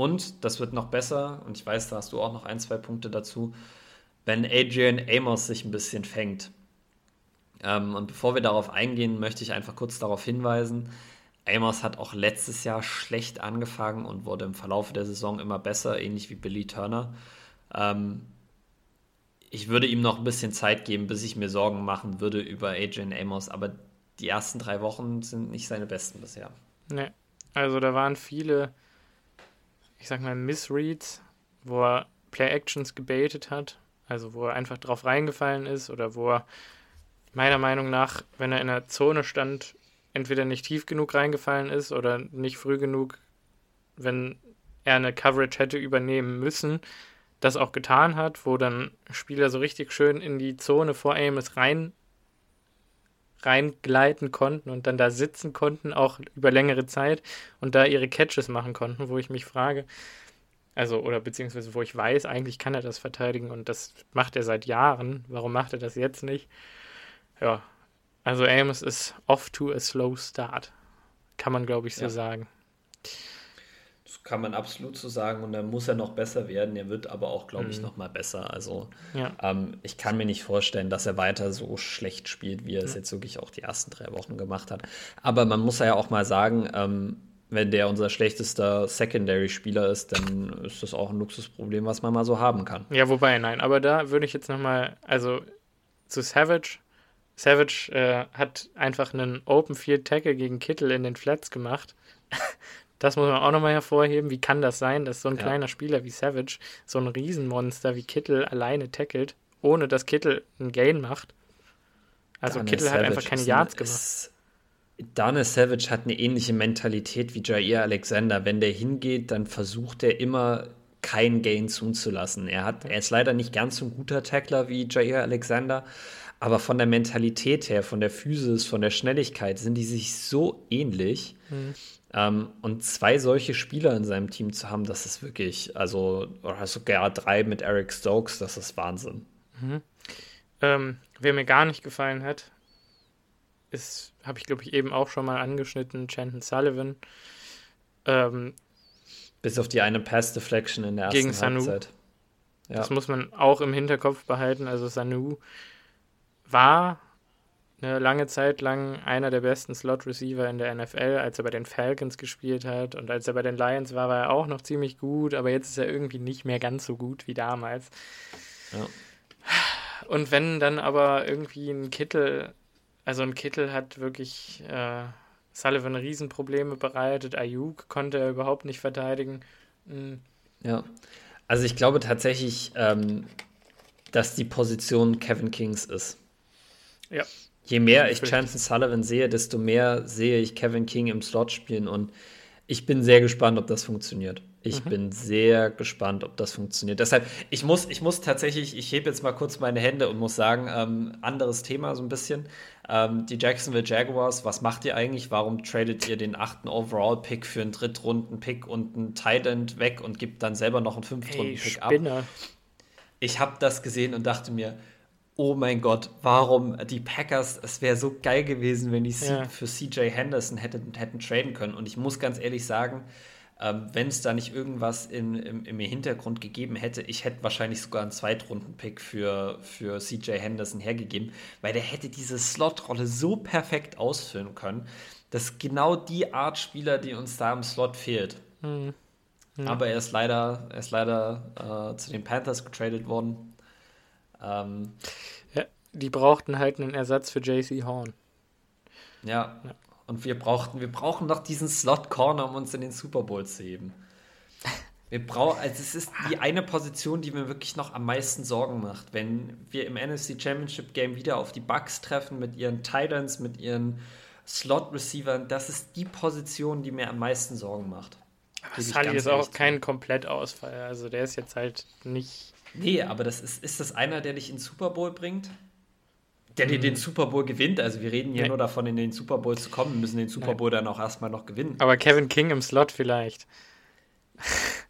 und das wird noch besser, und ich weiß, da hast du auch noch ein, zwei Punkte dazu, wenn Adrian Amos sich ein bisschen fängt. Ähm, und bevor wir darauf eingehen, möchte ich einfach kurz darauf hinweisen, Amos hat auch letztes Jahr schlecht angefangen und wurde im Verlauf der Saison immer besser, ähnlich wie Billy Turner. Ähm, ich würde ihm noch ein bisschen Zeit geben, bis ich mir Sorgen machen würde über Adrian Amos, aber die ersten drei Wochen sind nicht seine besten bisher. Nee, also da waren viele ich sag mal, Missreads, wo er Play-Actions gebaitet hat, also wo er einfach drauf reingefallen ist oder wo er meiner Meinung nach, wenn er in der Zone stand, entweder nicht tief genug reingefallen ist oder nicht früh genug, wenn er eine Coverage hätte übernehmen müssen, das auch getan hat, wo dann Spieler so richtig schön in die Zone vor Amos rein reingleiten konnten und dann da sitzen konnten, auch über längere Zeit und da ihre Catches machen konnten, wo ich mich frage, also, oder beziehungsweise wo ich weiß, eigentlich kann er das verteidigen und das macht er seit Jahren. Warum macht er das jetzt nicht? Ja, also Amos ist off to a slow start. Kann man, glaube ich, so ja. sagen. Das kann man absolut so sagen und dann muss er noch besser werden. Er wird aber auch, glaube ich, mhm. noch mal besser. Also ja. ähm, ich kann mir nicht vorstellen, dass er weiter so schlecht spielt, wie er es jetzt wirklich auch die ersten drei Wochen gemacht hat. Aber man muss ja auch mal sagen, ähm, wenn der unser schlechtester Secondary-Spieler ist, dann ist das auch ein Luxusproblem, was man mal so haben kann. Ja, wobei, nein, aber da würde ich jetzt noch mal, also zu Savage. Savage äh, hat einfach einen Open Field Tackle gegen Kittel in den Flats gemacht. Das muss man auch nochmal hervorheben. Wie kann das sein, dass so ein ja. kleiner Spieler wie Savage so ein Riesenmonster wie Kittel alleine tackelt, ohne dass Kittel einen Gain macht? Also Daniel Kittel Savage hat einfach keine Yards gemacht. Ist, Daniel Savage hat eine ähnliche Mentalität wie Jair Alexander. Wenn der hingeht, dann versucht er immer keinen Gain zuzulassen. Er, hat, er ist leider nicht ganz so ein guter Tackler wie Jair Alexander, aber von der Mentalität her, von der Physis, von der Schnelligkeit sind die sich so ähnlich. Mhm. Ähm, und zwei solche Spieler in seinem Team zu haben, das ist wirklich, also, oder sogar drei mit Eric Stokes, das ist Wahnsinn. Mhm. Ähm, wer mir gar nicht gefallen hat, ist, habe ich glaube ich eben auch schon mal angeschnitten, Chanton Sullivan. Ähm, Bis auf die eine Pass Deflection in der ersten gegen Sanu. Halbzeit. Ja. Das muss man auch im Hinterkopf behalten. Also Sanu war eine lange Zeit lang einer der besten Slot-Receiver in der NFL, als er bei den Falcons gespielt hat. Und als er bei den Lions war, war er auch noch ziemlich gut, aber jetzt ist er irgendwie nicht mehr ganz so gut wie damals. Ja. Und wenn dann aber irgendwie ein Kittel, also ein Kittel hat wirklich äh, Sullivan Riesenprobleme bereitet, Ayuk konnte er überhaupt nicht verteidigen. Mhm. Ja, also ich glaube tatsächlich, ähm, dass die Position Kevin Kings ist. Ja. Je mehr ich Chanson Sullivan sehe, desto mehr sehe ich Kevin King im Slot spielen und ich bin sehr gespannt, ob das funktioniert. Ich mhm. bin sehr gespannt, ob das funktioniert. Deshalb, ich muss, ich muss tatsächlich, ich hebe jetzt mal kurz meine Hände und muss sagen, ähm, anderes Thema so ein bisschen. Ähm, die Jacksonville Jaguars, was macht ihr eigentlich? Warum tradet ihr den achten Overall-Pick für einen Drittrunden-Pick und einen Tight End weg und gibt dann selber noch einen Fünftrunden-Pick ab? Ich habe das gesehen und dachte mir, oh mein Gott, warum die Packers, es wäre so geil gewesen, wenn die ja. für CJ Henderson hätten, hätten traden können. Und ich muss ganz ehrlich sagen, ähm, wenn es da nicht irgendwas in, im, im, Hintergrund gegeben hätte, ich hätte wahrscheinlich sogar einen Zweitrunden-Pick für, für CJ Henderson hergegeben, weil der hätte diese Slot-Rolle so perfekt ausfüllen können. Das ist genau die Art Spieler, die uns da im Slot fehlt. Mhm. Mhm. Aber er ist leider, er ist leider äh, zu den Panthers getradet worden. Ähm, ja, die brauchten halt einen Ersatz für JC Horn. Ja. ja. Und wir brauchten, wir brauchen noch diesen Slot Corner, um uns in den Super Bowl zu heben. Wir brauchen, also es ist die eine Position, die mir wirklich noch am meisten Sorgen macht. Wenn wir im NFC Championship Game wieder auf die Bucks treffen mit ihren Titans, mit ihren Slot Receivern, das ist die Position, die mir am meisten Sorgen macht. Aber Sully ist auch kein Komplettausfall. Also der ist jetzt halt nicht Nee, aber das ist, ist das einer, der dich in den Super Bowl bringt? Der dir den mhm. Super Bowl gewinnt. Also wir reden hier nee. nur davon, in den Super Bowl zu kommen. Wir müssen den Super Bowl Nein. dann auch erstmal noch gewinnen. Aber Kevin King im Slot vielleicht.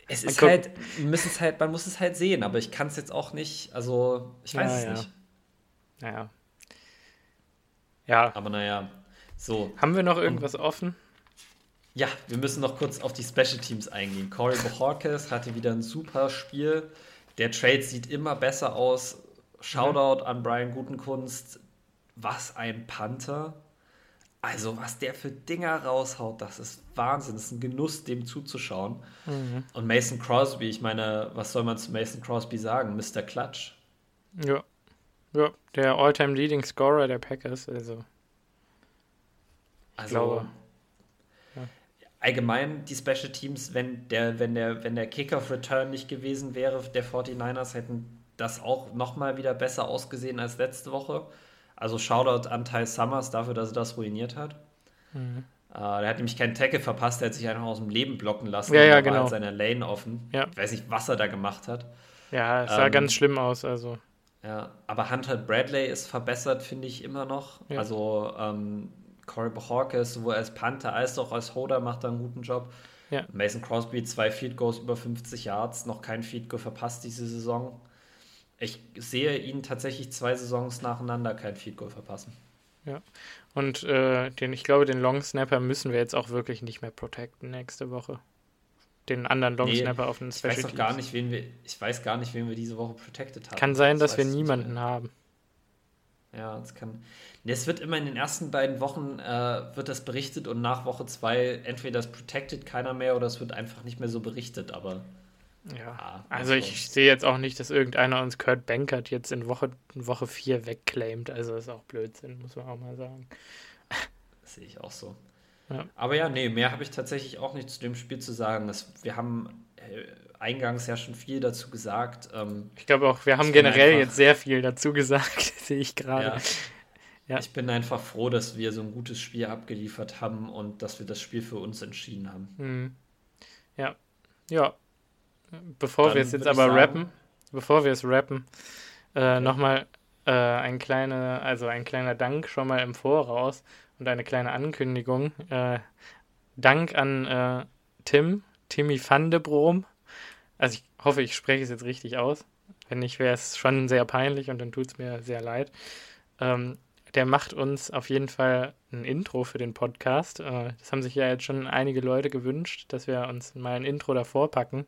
Es *laughs* ist halt, müssen es halt, man muss es halt sehen, aber ich kann es jetzt auch nicht, also ich weiß ja, es ja. nicht. Naja. Ja. Aber naja, so. Haben wir noch irgendwas Und, offen? Ja, wir müssen noch kurz auf die Special Teams eingehen. Corey Bohorquez hatte wieder ein super Spiel. Der Trade sieht immer besser aus. Shoutout an Brian Gutenkunst. Was ein Panther. Also, was der für Dinger raushaut, das ist Wahnsinn. Das ist ein Genuss, dem zuzuschauen. Mhm. Und Mason Crosby, ich meine, was soll man zu Mason Crosby sagen? Mr. Clutch. Ja. Ja, der All-Time Leading Scorer der Packers, also. Also, glaube, allgemein die Special Teams, wenn der, wenn der, wenn der Kickoff-Return nicht gewesen wäre, der 49ers hätten das auch nochmal wieder besser ausgesehen als letzte Woche. Also Shoutout an Ty Summers dafür, dass er das ruiniert hat. Mhm. Uh, der hat nämlich keinen Tackle verpasst, der hat sich einfach aus dem Leben blocken lassen. Ja, ja, genau. seiner Lane offen. Ja. Ich weiß nicht, was er da gemacht hat. Ja, es sah ähm, ganz schlimm aus, also. Ja, aber Hunter Bradley ist verbessert, finde ich immer noch. Ja. Also ähm, Corey Hawkins, sowohl als Panther als auch als Holder macht da einen guten Job. Ja. Mason Crosby, zwei Field Goals über 50 Yards, noch kein Field Goal verpasst diese Saison. Ich sehe ihn tatsächlich zwei Saisons nacheinander kein Field Goal verpassen. Ja, und äh, den, ich glaube, den Long Snapper müssen wir jetzt auch wirklich nicht mehr protecten nächste Woche. Den anderen Long Snapper nee, auf den Special ich weiß gar nicht, wen wir, Ich weiß gar nicht, wen wir diese Woche protected haben. Kann sein, das dass wir niemanden haben. Ja, das kann. Es wird immer in den ersten beiden Wochen äh, wird das berichtet und nach Woche zwei entweder das protected keiner mehr oder es wird einfach nicht mehr so berichtet, aber. Ja, ah, also ich sehe jetzt auch nicht, dass irgendeiner uns Kurt Bankert jetzt in Woche, in Woche 4 wegclaimt. Also ist auch Blödsinn, muss man auch mal sagen. Das *laughs* sehe ich auch so. Ja. Aber ja, nee, mehr habe ich tatsächlich auch nicht zu dem Spiel zu sagen. Das, wir haben äh, eingangs ja schon viel dazu gesagt. Ähm, ich glaube auch, wir haben generell einfach, jetzt sehr viel dazu gesagt, *laughs* sehe ich gerade. Ja, ja. Ich bin einfach froh, dass wir so ein gutes Spiel abgeliefert haben und dass wir das Spiel für uns entschieden haben. Mhm. Ja, ja. Bevor wir es jetzt aber sagen, rappen, bevor wir es rappen, äh, okay. nochmal äh, ein kleiner, also ein kleiner Dank schon mal im Voraus und eine kleine Ankündigung. Äh, Dank an äh, Tim, Timmy van de Brom. Also ich hoffe, ich spreche es jetzt richtig aus. Wenn nicht, wäre es schon sehr peinlich und dann tut es mir sehr leid. Ähm, der macht uns auf jeden Fall ein Intro für den Podcast. Äh, das haben sich ja jetzt schon einige Leute gewünscht, dass wir uns mal ein Intro davor packen.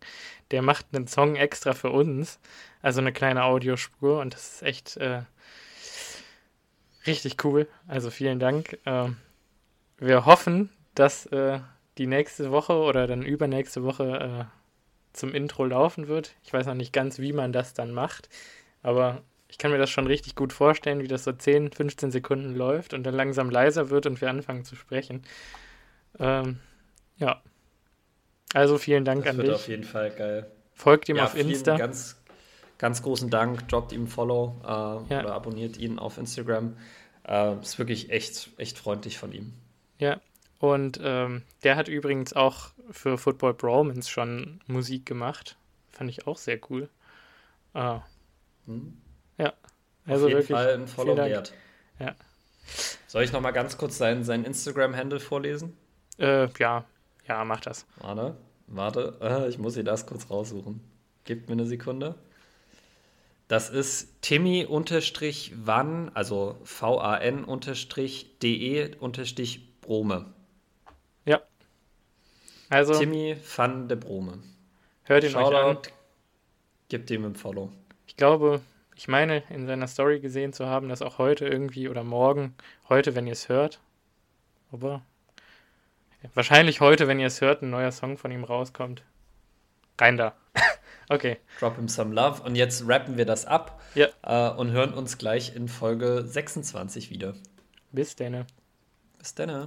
Der macht einen Song extra für uns, also eine kleine Audiospur und das ist echt äh, richtig cool. Also vielen Dank. Äh, wir hoffen, dass äh, die nächste Woche oder dann übernächste Woche äh, zum Intro laufen wird. Ich weiß noch nicht ganz, wie man das dann macht, aber ich kann mir das schon richtig gut vorstellen, wie das so 10, 15 Sekunden läuft und dann langsam leiser wird und wir anfangen zu sprechen. Ähm, ja. Also vielen Dank das an dich. Das wird auf jeden Fall geil. Folgt ihm ja, auf Insta. Ganz, ganz großen Dank. Droppt ihm ein Follow äh, ja. oder abonniert ihn auf Instagram. Äh, ist wirklich echt, echt freundlich von ihm. Ja. Und ähm, der hat übrigens auch für Football Bromance schon Musik gemacht. Fand ich auch sehr cool. Äh, hm. Ja. Also Auf jeden wirklich, Fall ein Follow wert. Ja. Soll ich noch mal ganz kurz seinen, seinen Instagram-Handle vorlesen? Äh, ja. Ja, mach das. Warte, warte. Äh, ich muss hier das kurz raussuchen. Gebt mir eine Sekunde. Das ist Timmy-Wann, also V-A-N-DE-Brome. Ja. Also. Timmy van de Brome. Hört ihn Shoutout, euch an. Gebt ihm ein Follow. Ich glaube, ich meine, in seiner Story gesehen zu haben, dass auch heute irgendwie oder morgen, heute, wenn ihr es hört, aber wahrscheinlich heute, wenn ihr es hört, ein neuer Song von ihm rauskommt. Rein da. *laughs* okay. Drop him some love. Und jetzt rappen wir das ab ja. äh, und hören uns gleich in Folge 26 wieder. Bis denne. Bis denne.